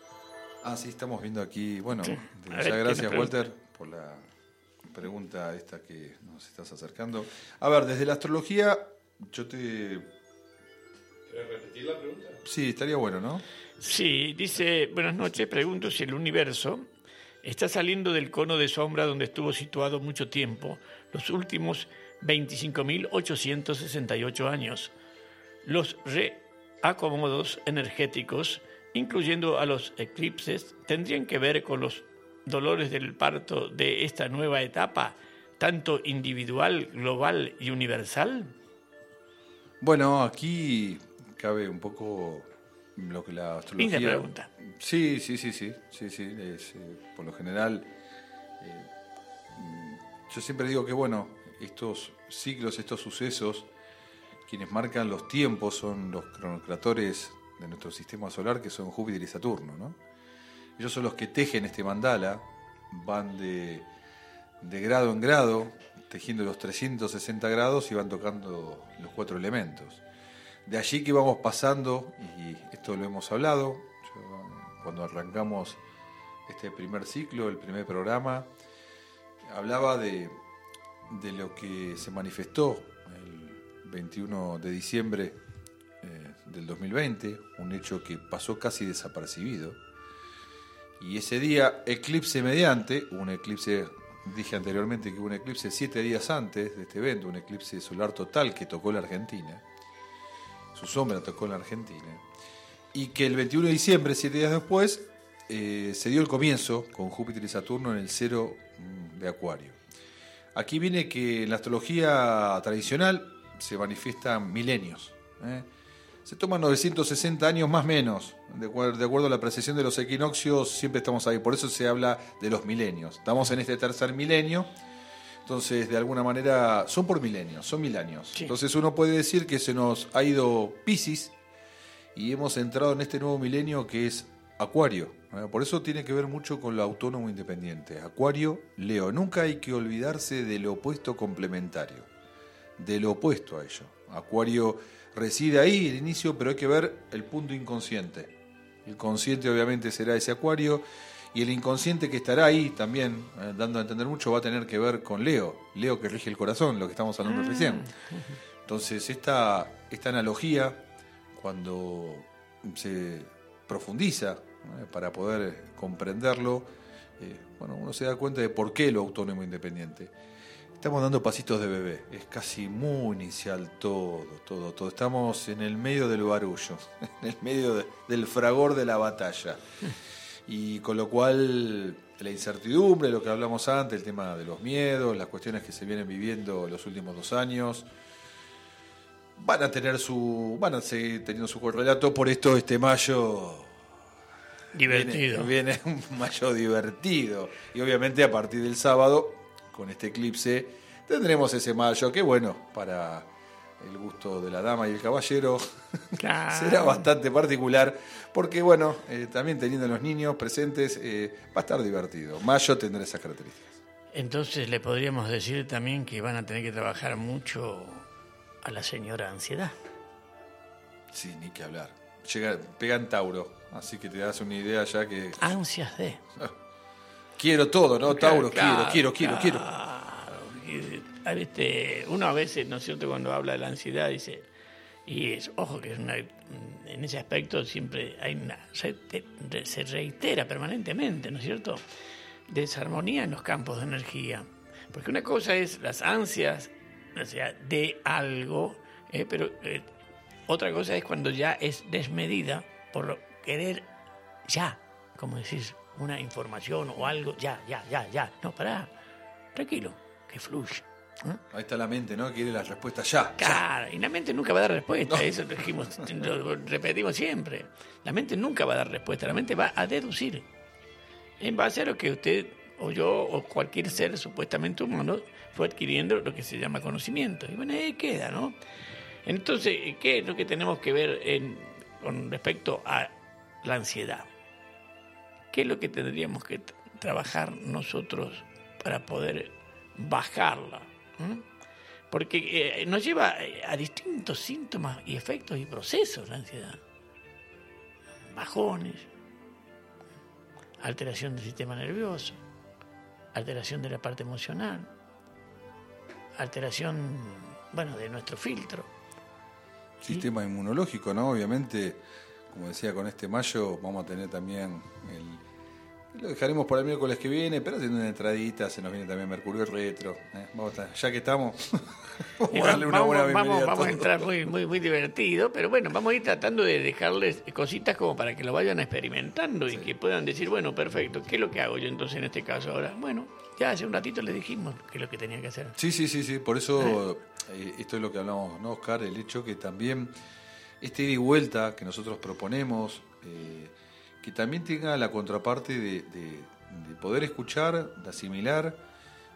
Ah, sí, estamos viendo aquí. Bueno, Sí. ver, ya ¿qué gracias? Walter, por la pregunta esta que nos estás acercando. A ver, desde la astrología, yo te. ¿Quieres repetir la pregunta? Sí, estaría bueno, ¿no? Sí, dice, buenas noches, pregunto si el universo está saliendo del cono de sombra donde estuvo situado mucho tiempo, los últimos 25.868 años. Los reacomodos energéticos, incluyendo a los eclipses, tendrían que ver con los dolores del parto de esta nueva etapa, tanto individual, global y universal. Bueno, aquí cabe un poco lo que la astrología. Linda pregunta. Sí, sí, sí, sí, sí, sí. es, eh, por lo general, eh, yo siempre digo que bueno, estos ciclos, estos sucesos, quienes marcan los tiempos son los cronocratores de nuestro sistema solar, que son Júpiter y Saturno, ¿no? Ellos son los que tejen este mandala, van de, de grado en grado, tejiendo los 360 grados y van tocando los cuatro elementos. De allí que vamos pasando, y esto lo hemos hablado, cuando arrancamos este primer ciclo, el primer programa, hablaba de, de lo que se manifestó el 21 de diciembre del 2020, un hecho que pasó casi desapercibido. Y ese día, eclipse mediante, un eclipse dije anteriormente que hubo un eclipse siete días antes de este evento, un eclipse solar total que tocó la Argentina. Su sombra tocó la Argentina. Y que el 21 de diciembre, siete días después, eh, se dio el comienzo con Júpiter y Saturno en el cero mm, de Acuario. Aquí viene que en la astrología tradicional se manifiestan milenios. ¿eh? Se toman 960 años más o menos. De, de acuerdo a la precesión de los equinoccios, siempre estamos ahí. Por eso se habla de los milenios. Estamos en este tercer milenio. Entonces, de alguna manera, son por milenios, son mil años. Entonces, uno puede decir que se nos ha ido Pisces y hemos entrado en este nuevo milenio que es Acuario. Por eso tiene que ver mucho con lo autónomo independiente. Acuario, Leo. Nunca hay que olvidarse del opuesto complementario, de lo opuesto a ello. Acuario reside ahí, el inicio, pero hay que ver el punto inconsciente. El consciente obviamente será ese Acuario y el inconsciente que estará ahí también, eh, dando a entender mucho, va a tener que ver con Leo. Leo que rige el corazón, lo que estamos hablando recién. Entonces, esta, esta analogía, cuando se profundiza ¿eh? para poder comprenderlo, eh, bueno, uno se da cuenta de por qué lo autónomo independiente. Estamos dando pasitos de bebé, es casi muy inicial todo, todo, todo. Estamos en el medio del barullo, en el medio de- del fragor de la batalla. Y con lo cual la incertidumbre, lo que hablamos antes, el tema de los miedos, las cuestiones que se vienen viviendo en los últimos dos años, van a tener su, van a seguir teniendo su correlato. Por esto este mayo Divertido. Viene, viene un mayo divertido. Y obviamente a partir del sábado, con este eclipse, tendremos ese mayo que bueno, para el gusto de la dama y el caballero, Claro. será bastante particular, porque bueno, eh, también teniendo a los niños presentes, eh, va a estar divertido. Mayo tendrá esas características. Entonces le podríamos decir también que van a tener que trabajar mucho a la señora ansiedad. Sí, ni que hablar. Llega, pega en Tauro, así que te das una idea ya que Ansias de. quiero todo, ¿no? Tauro, Claro, quiero, quiero, quiero, quiero. Viste, uno a veces, ¿no es cierto?, cuando habla de la ansiedad dice, y es, ojo que es una, en ese aspecto siempre hay una, se, te- re- se reitera permanentemente, ¿no es cierto?, desarmonía en los campos de energía. Porque una cosa es las ansias, o sea, de algo, eh, pero eh, otra cosa es cuando ya es desmedida por lo- querer ya, como decís, una información o algo, ya, ya, ya, ya. No, pará, tranquilo, que fluya. ¿eh? Ahí está la mente, ¿no? Quiere la respuesta ya. ya. Claro, y la mente nunca va a dar respuesta, eso lo, dijimos, lo repetimos siempre. La mente nunca va a dar respuesta, la mente va a deducir en base a lo que usted o yo o cualquier ser supuestamente humano fue adquiriendo lo que se llama conocimiento. Y bueno, ahí queda, ¿no? Entonces, ¿qué es lo que tenemos que ver en- con respecto a la ansiedad? ¿Qué es lo que tendríamos que trabajar nosotros para poder bajarla? ¿Mm? Porque eh, nos lleva eh, a distintos síntomas y efectos y procesos la ansiedad. Bajones, alteración del sistema nervioso, alteración de la parte emocional, alteración, bueno, de nuestro filtro. Sistema inmunológico, ¿no? Obviamente, como decía, con este mayo vamos a tener también el. Lo dejaremos para el miércoles que viene, pero haciendo una entradita, se nos viene también Mercurio Retro. ¿eh? Vamos a estar- ya que estamos, vamos a darle una buena vamos- bienvenida vamos a entrar muy, muy, muy divertido, pero bueno, vamos a ir tratando de dejarles cositas como para que lo vayan experimentando y que puedan decir, bueno, perfecto, ¿qué es lo que hago yo entonces en este caso ahora? Bueno, ya hace un ratito les dijimos qué es lo que tenía que hacer. Sí, sí, sí, sí. Por eso, eh, esto es lo que hablamos, ¿no, Oscar? El hecho que también este ida y vuelta que nosotros proponemos, eh, que también tenga la contraparte de, de- de poder escuchar, de asimilar,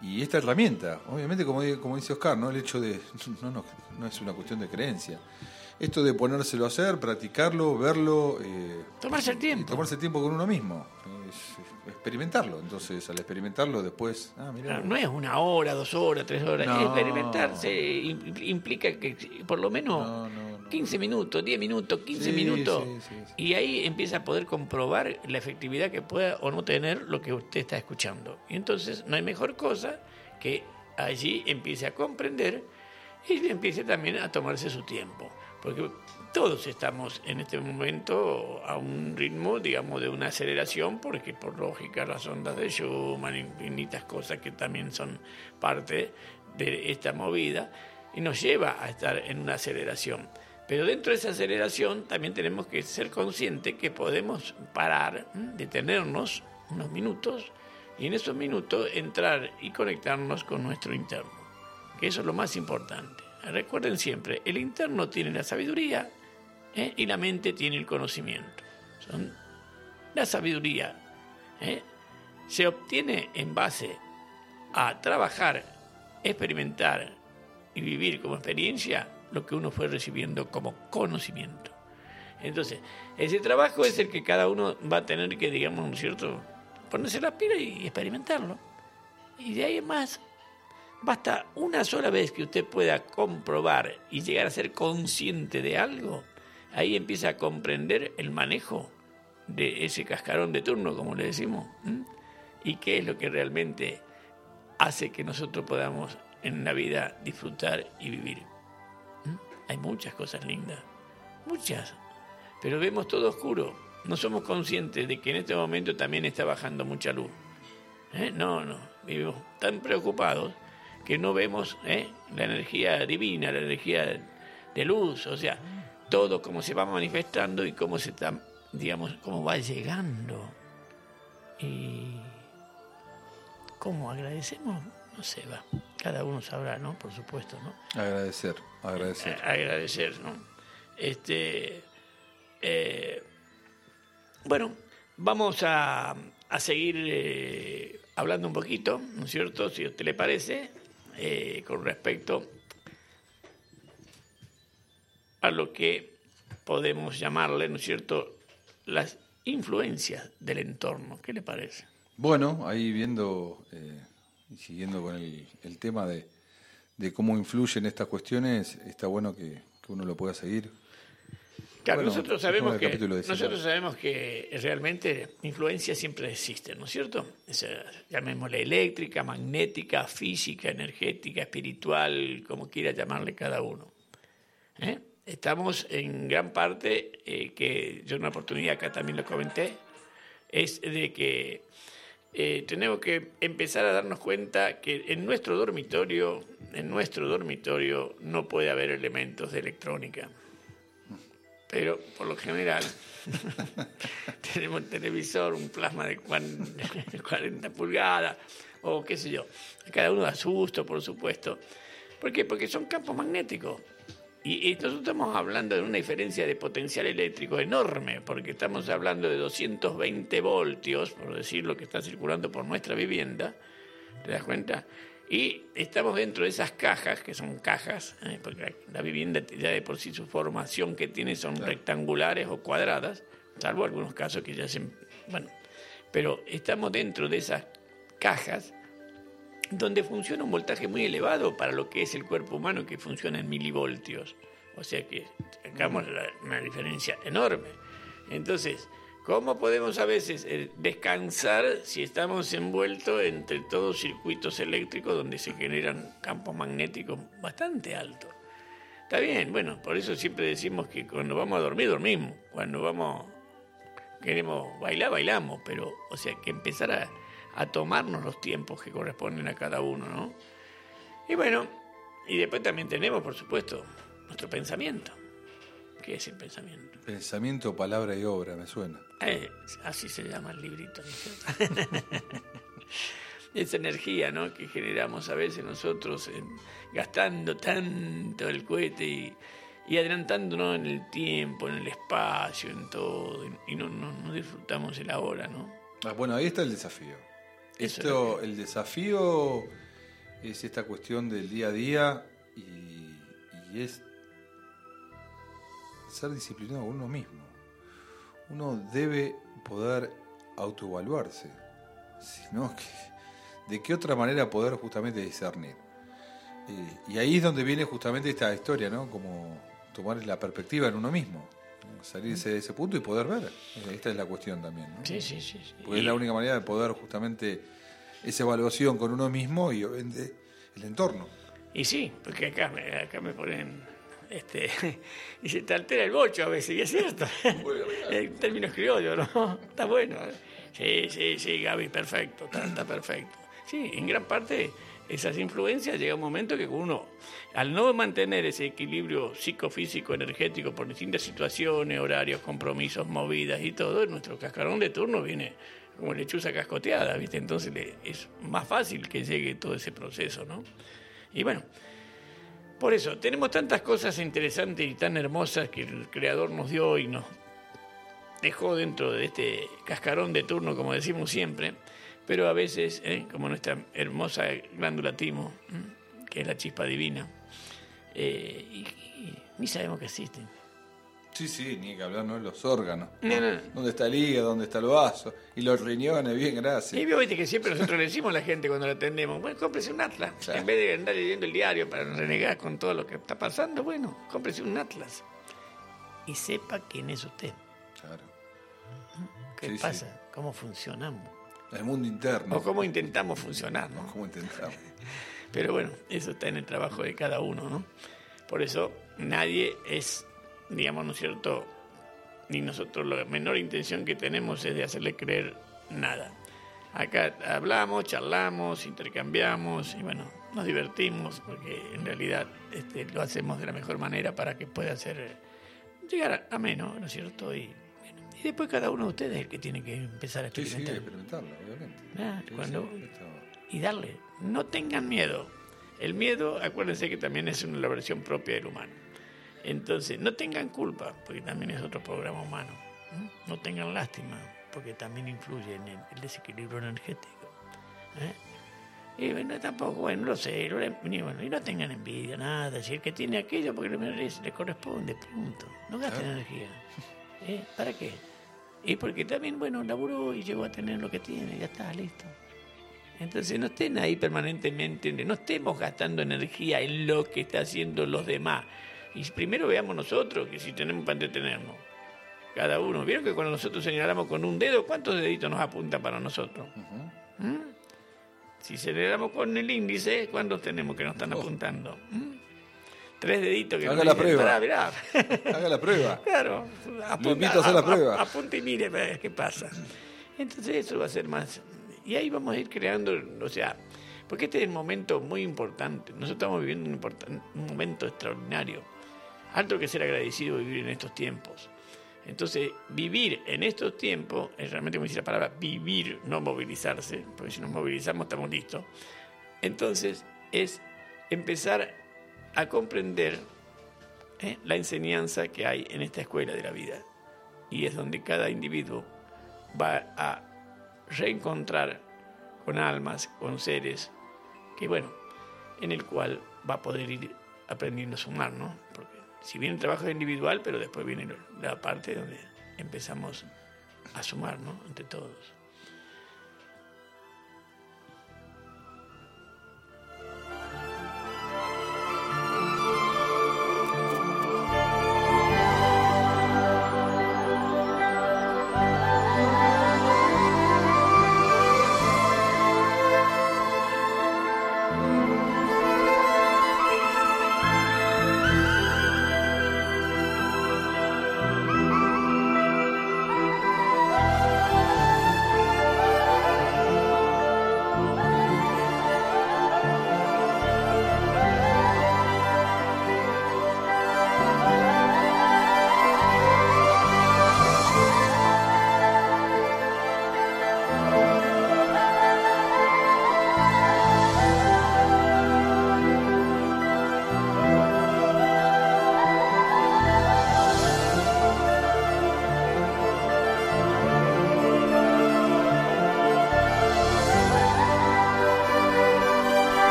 y esta herramienta, obviamente, como, di- como dice Oscar, ¿no? El hecho de. No, no, no es una cuestión de creencia. Esto de ponérselo a hacer, practicarlo, verlo. eh, Tomarse el tiempo. tomarse el tiempo con uno mismo. es- experimentarlo. Entonces, al experimentarlo, después. Ah, mirá. No, no es una hora, dos horas, tres horas. Experimentarse im- implica que por lo menos 15 minutos, 10 minutos, 15 Sí, minutos. sí, sí, sí. Y ahí empieza a poder comprobar la efectividad que pueda o no tener lo que usted está escuchando. Y entonces no hay mejor cosa que allí empiece a comprender y empiece también a tomarse su tiempo. Porque todos estamos en este momento a un ritmo, digamos, de una aceleración, porque por lógica las ondas de Schumann, infinitas cosas que también son parte de esta movida, y nos lleva a estar en una aceleración. Pero dentro de esa aceleración también tenemos que ser conscientes que podemos parar, detenernos unos minutos y en esos minutos entrar y conectarnos con nuestro interno, que eso es lo más importante. Recuerden siempre, el interno tiene la sabiduría ¿eh? y la mente tiene el conocimiento. Son la sabiduría ¿eh? se obtiene en base a trabajar, experimentar y vivir como experiencia lo que uno fue recibiendo como conocimiento. Entonces, ese trabajo es el que cada uno va a tener que, digamos, ¿no es cierto?, ponerse la pila y experimentarlo. Y de ahí en más, basta una sola vez que usted pueda comprobar y llegar a ser consciente de algo, ahí empieza a comprender el manejo de ese cascarón de turno, como le decimos, y qué es lo que realmente hace que nosotros podamos en la vida disfrutar y vivir. Hay muchas cosas lindas, muchas, pero vemos todo oscuro. No somos conscientes de que en este momento también está bajando mucha luz. ¿Eh? No, no, vivimos tan preocupados que no vemos ¿eh? la energía divina, la energía de luz, o sea, todo como se va manifestando y cómo se está, digamos, cómo va llegando. Y cómo agradecemos, no sé, va, cada uno sabrá, ¿no? Por supuesto, ¿no? Agradecer, agradecer. Agradecer, ¿no? Este, eh, bueno, vamos a, a seguir eh, hablando un poquito, ¿no es cierto? Si a usted le parece, eh, con respecto a lo que podemos llamarle, ¿no es cierto?, las influencias del entorno. ¿Qué le parece? Bueno, ahí viendo eh, y siguiendo con el, el tema de, de cómo influyen estas cuestiones, está bueno que, que uno lo pueda seguir. Claro, Bueno, nosotros sabemos que nosotros sabemos realmente influencias siempre existen, ¿no es cierto? Esa, llamémosle eléctrica, magnética, física, energética, espiritual, como quiera llamarle cada uno. ¿Eh? Estamos en gran parte, eh, que yo en una oportunidad acá también lo comenté, es de que eh, tenemos que empezar a darnos cuenta que en nuestro dormitorio, en nuestro dormitorio no puede haber elementos de electrónica. Pero por lo general tenemos un televisor, un plasma de cuan- 40 pulgadas o qué sé yo. Cada uno da susto, por supuesto. ¿Por qué? Porque son campos magnéticos. Y, y nosotros estamos hablando de una diferencia de potencial eléctrico enorme, porque estamos hablando de 220 voltios, por decir lo que está circulando por nuestra vivienda, ¿te das cuenta? Y estamos dentro de esas cajas, que son cajas, ¿eh? porque la, la vivienda ya de por sí su formación que tiene son rectangulares o cuadradas, salvo algunos casos que ya se... Bueno, pero estamos dentro de esas cajas donde funciona un voltaje muy elevado para lo que es el cuerpo humano, que funciona en milivoltios. O sea que sacamos una diferencia enorme. Entonces, ¿cómo podemos a veces eh, descansar si estamos envueltos entre todos circuitos eléctricos donde se generan campos magnéticos bastante altos? Está bien, bueno, por eso siempre decimos que cuando vamos a dormir, dormimos. Cuando vamos, queremos bailar, bailamos. Pero, o sea, que empezar a, a tomarnos los tiempos que corresponden a cada uno, ¿no? Y bueno, y después también tenemos, por supuesto, nuestro pensamiento. ¿Qué es el pensamiento? Pensamiento, palabra y obra, me suena. Eh, así se llama el librito, ¿no es cierto? Esa energía ¿no? que generamos a veces nosotros gastando tanto el cohete y, y adelantándonos en el tiempo, en el espacio, en todo, y no, no, no disfrutamos el ahora, ¿no? Ah, bueno, ahí está el desafío. Esto, el desafío es esta cuestión del día a día y, y es ser disciplinado con uno mismo. Uno debe poder autoevaluarse. Sino que, ¿de qué otra manera poder justamente discernir? Eh, y ahí es donde viene justamente esta historia, ¿no? Como tomar la perspectiva en uno mismo. Salirse de ese punto y poder ver. Esta es la cuestión también, ¿no? Sí, sí, sí. sí. Porque es la única manera de poder justamente esa evaluación con uno mismo y el entorno. Y sí, porque acá me, acá me ponen Este, y se te altera el bocho a veces, y es cierto. en términos criollos, ¿no? Está bueno. ¿eh? Sí, sí, sí, Gaby, perfecto, está, está perfecto. Sí, en gran parte esas influencias llega un momento que uno, al no mantener ese equilibrio psicofísico, energético por distintas situaciones, horarios, compromisos, movidas y todo, nuestro cascarón de turno viene como lechuza cascoteada, ¿viste? Entonces es más fácil que llegue todo ese proceso, ¿no? Y bueno, por eso, tenemos tantas cosas interesantes y tan hermosas que el Creador nos dio y nos dejó dentro de este cascarón de turno, como decimos siempre, pero a veces, ¿eh? como nuestra hermosa glándula timo, que es la chispa divina, eh, y, y ni sabemos que existen. Sí, sí, ni que hablar, ¿no? Los órganos. No, no. ¿Dónde está el hígado? ¿Dónde está el vaso? Y los riñones, bien, gracias. Y vio, viste que siempre nosotros le decimos a la gente cuando la atendemos, bueno, cómprese un atlas. Claro. En vez de andar leyendo el diario para renegar con todo lo que está pasando, bueno, cómprese un atlas. Y sepa quién es usted. Claro. ¿Qué Sí, sí. pasa? ¿Cómo funcionamos? El mundo interno. O cómo intentamos funcionar, ¿no? ¿Cómo intentamos? Pero bueno, eso está en el trabajo de cada uno, ¿no? Por eso nadie es, digamos, ¿no es cierto? Ni nosotros la menor intención que tenemos es de hacerle creer nada. Acá hablamos, charlamos, intercambiamos y bueno, nos divertimos porque en realidad este, lo hacemos de la mejor manera para que pueda ser, eh, llegar a, menos, ¿no es cierto? Y, y después cada uno de ustedes es el que tiene que empezar a Sí, sí, experimentar. experimentarlo, obviamente. Ah, Sí, cuando- sí, y darle. No tengan miedo. El miedo, acuérdense que también es una, versión propia del humano. Entonces, no tengan culpa, porque también es otro programa humano. No tengan lástima, porque también influye en el, el desequilibrio energético. ¿eh? Y bueno, tampoco, bueno, lo sé, lo- y, bueno, y no tengan envidia, nada. Si el que tiene aquello, porque le le corresponde, punto. No gasten energía. ¿Eh? ¿Para qué? Y porque también, bueno, laburó y llegó a tener lo que tiene, ya está, listo. Entonces no estén ahí permanentemente, no estemos gastando energía en lo que está haciendo los demás. Y primero veamos nosotros que si tenemos para entretenernos. Cada uno. ¿Vieron que cuando nosotros señalamos con un dedo, cuántos deditos nos apuntan para nosotros? ¿Mm? Si señalamos con el índice, ¿cuántos tenemos que nos están apuntando? ¿Mm? Tres deditos que Haga la dicen, prueba. Haga la prueba. Claro, Lo invito a hacer la prueba. apunte y mire para ver qué pasa. Entonces eso va a ser más. Y ahí vamos a ir creando, o sea, porque este es el momento muy importante. Nosotros estamos viviendo un, un momento extraordinario. Alto que ser agradecido vivir en estos tiempos. Entonces, vivir en estos tiempos, es realmente como dice la palabra, vivir, no movilizarse, porque si nos movilizamos estamos listos. Entonces, es empezar a comprender ¿eh? la enseñanza que hay en esta escuela de la vida. Y es donde cada individuo va a reencontrar con almas, con seres, que bueno, en el cual va a poder ir aprendiendo a sumar, ¿no? Porque si bien el trabajo es individual, pero después viene la parte donde empezamos a sumar, ¿no? Entre todos.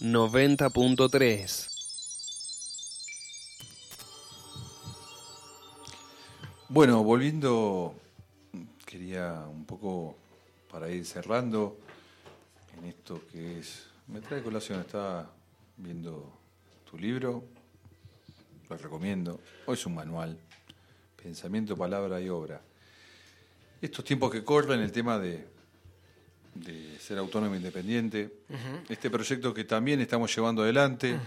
90.3. Bueno, volviendo, quería un poco para ir cerrando en esto que es. Me trae colación, estaba viendo tu libro, lo recomiendo. Hoy es un manual, pensamiento, palabra y obra. Estos tiempos que corren, el tema de, de ser autónomo e independiente, este proyecto que también estamos llevando adelante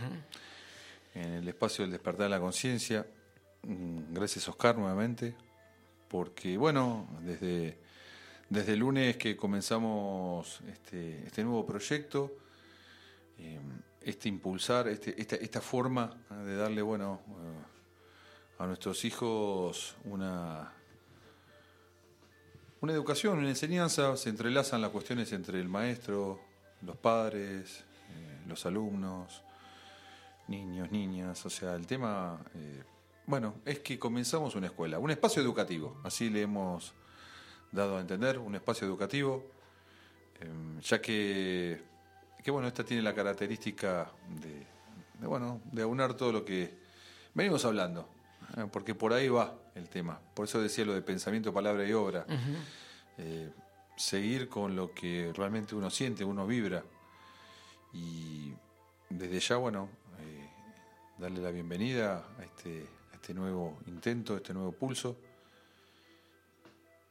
en el espacio del despertar de la conciencia. Mm, Gracias Oscar nuevamente, porque bueno, desde, desde el lunes que comenzamos este, este nuevo proyecto, eh, este impulsar, este, esta, esta forma de darle bueno eh, a nuestros hijos una, una educación, una enseñanza, se entrelazan las cuestiones entre el maestro, los padres, eh, los alumnos, niños, niñas, o sea, el tema, eh, bueno, es que comenzamos una escuela, un espacio educativo, así le hemos dado a entender, un espacio educativo, eh, ya que, que, bueno, esta tiene la característica de, de, bueno, de aunar todo lo que venimos hablando, porque por ahí va el tema, por eso decía lo de pensamiento, palabra y obra, Eh, seguir con lo que realmente uno siente, uno vibra, y desde ya, bueno, eh, darle la bienvenida a este, a este nuevo intento, a este nuevo pulso.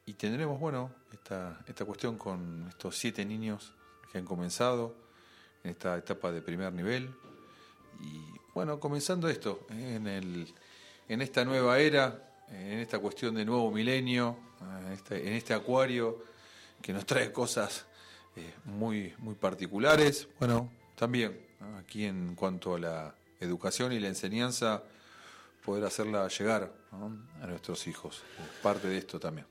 Y tendremos, bueno, esta, esta cuestión con estos siete niños que han comenzado en esta etapa de primer nivel. Y bueno, comenzando esto, eh, en, el, en esta nueva era, en esta cuestión de nuevo milenio, en este, en este acuario que nos trae cosas eh, muy, muy particulares. Bueno, también aquí en cuanto a la educación y la enseñanza, poder hacerla llegar ¿no? a nuestros hijos. Parte de esto también.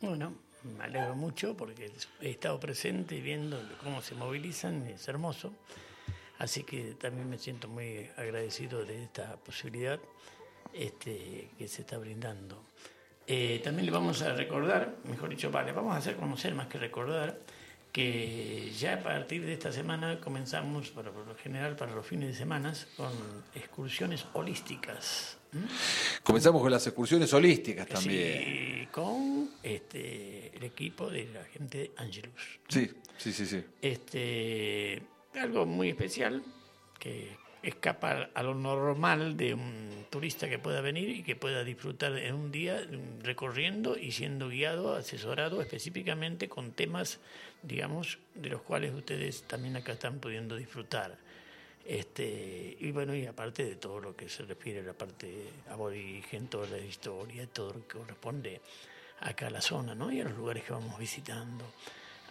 Bueno, me alegro mucho porque he estado presente viendo cómo se movilizan, es hermoso. Así que también me siento muy agradecido de esta posibilidad este, que se está brindando. Eh, también le vamos a recordar, mejor dicho, vale, vamos a hacer conocer más que recordar, que ya a partir de esta semana comenzamos, para, por lo general para los fines de semana, con excursiones holísticas. ¿m? Comenzamos con las excursiones holísticas también. Sí, con este, el equipo de la gente de Angelus. Sí, sí, sí, sí. Este, algo muy especial que escapa a lo normal de un turista que pueda venir y que pueda disfrutar en un día recorriendo y siendo guiado, asesorado específicamente con temas, digamos, de los cuales ustedes también acá están pudiendo disfrutar. Este, y bueno, y aparte de todo lo que se refiere a la parte aborigen, toda la historia, todo lo que corresponde acá a la zona, ¿no? Y a los lugares que vamos visitando.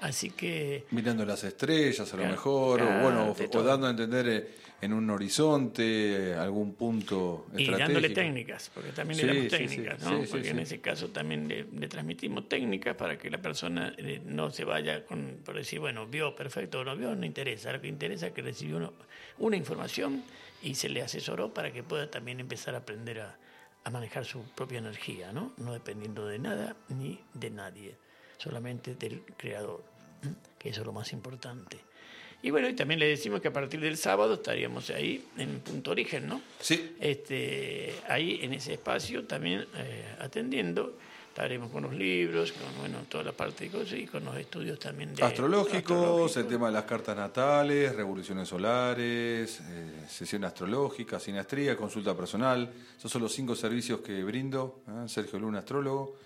Así que Mirando las estrellas a lo mejor, claro, o bueno, o dando a entender eh, en un horizonte eh, algún punto y estratégico. dándole técnicas, porque también Sí, le damos sí, técnicas, sí, ¿no? porque en ese caso también le, le transmitimos técnicas para que la persona eh, no se vaya con, por decir, bueno, vio perfecto o no vio, no interesa. Lo que interesa es que recibió uno- una información y se le asesoró para que pueda también empezar a aprender a, a manejar su propia energía, ¿no? No dependiendo de nada ni de nadie, solamente del creador. Que eso es lo más importante. Y bueno, y también le decimos que a partir del sábado estaríamos ahí en punto origen, ¿no? Sí. Este, ahí en ese espacio también eh, atendiendo, estaremos con los libros, con bueno, toda la parte de cosas y con los estudios también de Astrológicos, el tema de las cartas natales, revoluciones solares, eh, sesión astrológica, sinastría, consulta personal. Esos son los cinco servicios que brindo, ¿eh? Sergio Luna, astrólogo.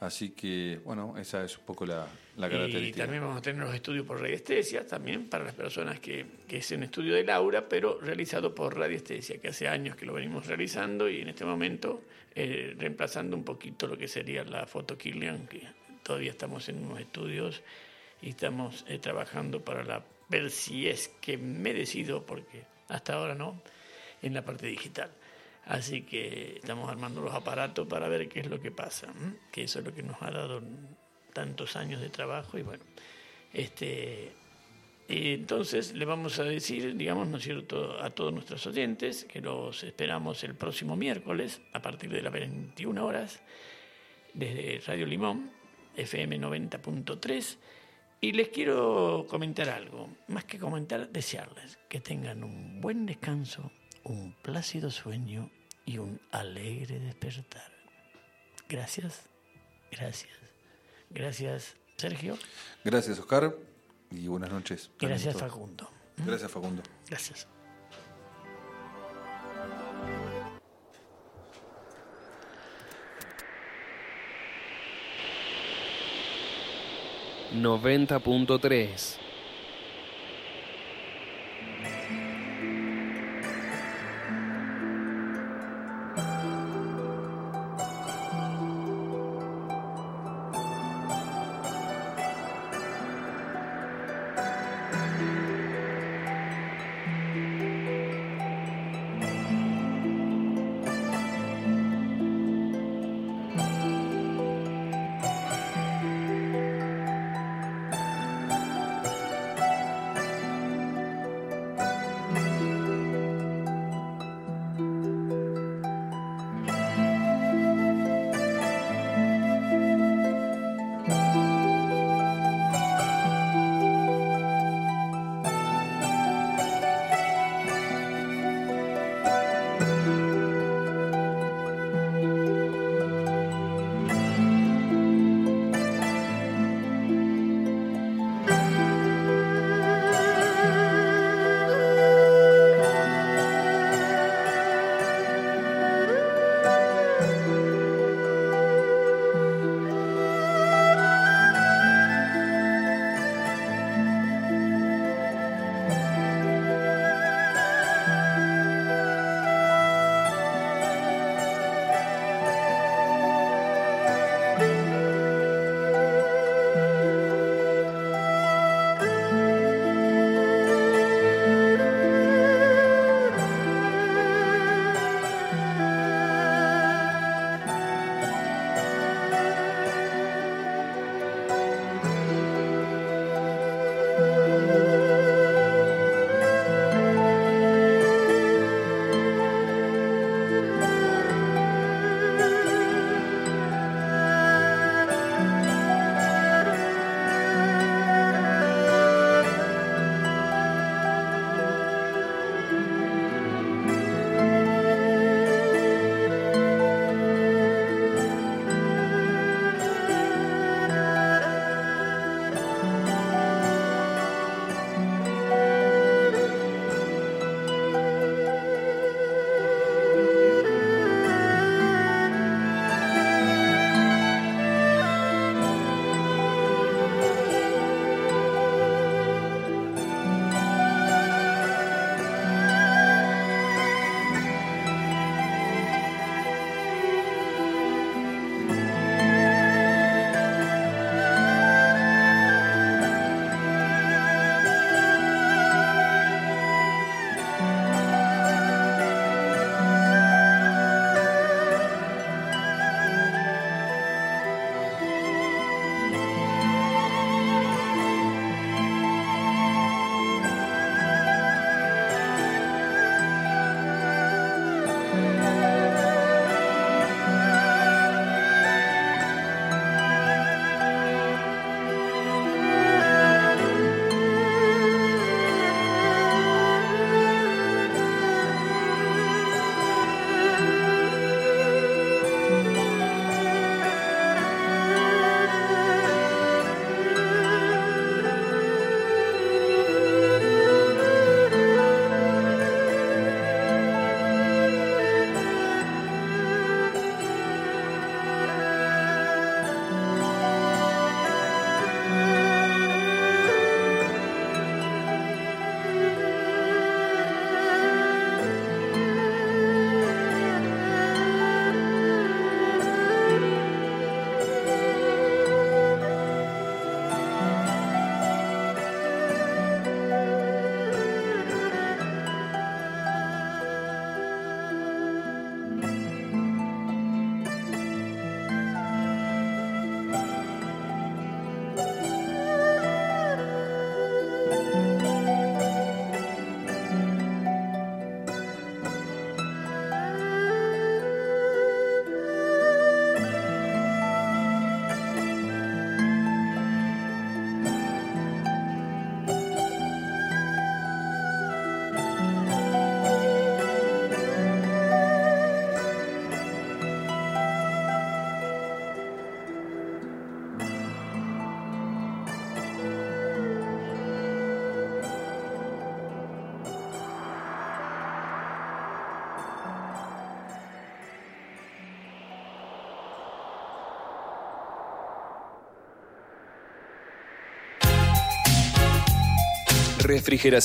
Así que, bueno, esa es un poco la, la Y característica. también vamos a tener los estudios por radiestesia, también para las personas que, que es un estudio de Laura, pero realizado por radiestesia, que hace años que lo venimos realizando y en este momento eh, reemplazando un poquito lo que sería la foto Kirlian, que todavía estamos en unos estudios y estamos eh, trabajando para la, ver si es que me decido, porque hasta ahora no, en la parte digital. Así que estamos armando los aparatos para ver qué es lo que pasa, ¿m? que eso es lo que nos ha dado tantos años de trabajo y bueno, este, entonces le vamos a decir, digamos, ¿no es cierto?, a todos nuestros oyentes que los esperamos el próximo miércoles a partir de las 21 horas desde Radio Limón, FM 90.3 Y les quiero comentar algo, más que comentar, desearles que tengan un buen descanso, un plácido sueño y un alegre despertar. Gracias, gracias, gracias Sergio, Gracias, Oscar, y buenas noches. gracias. Facundo. Gracias, Facundo. Gracias. noventa punto tres refrigeración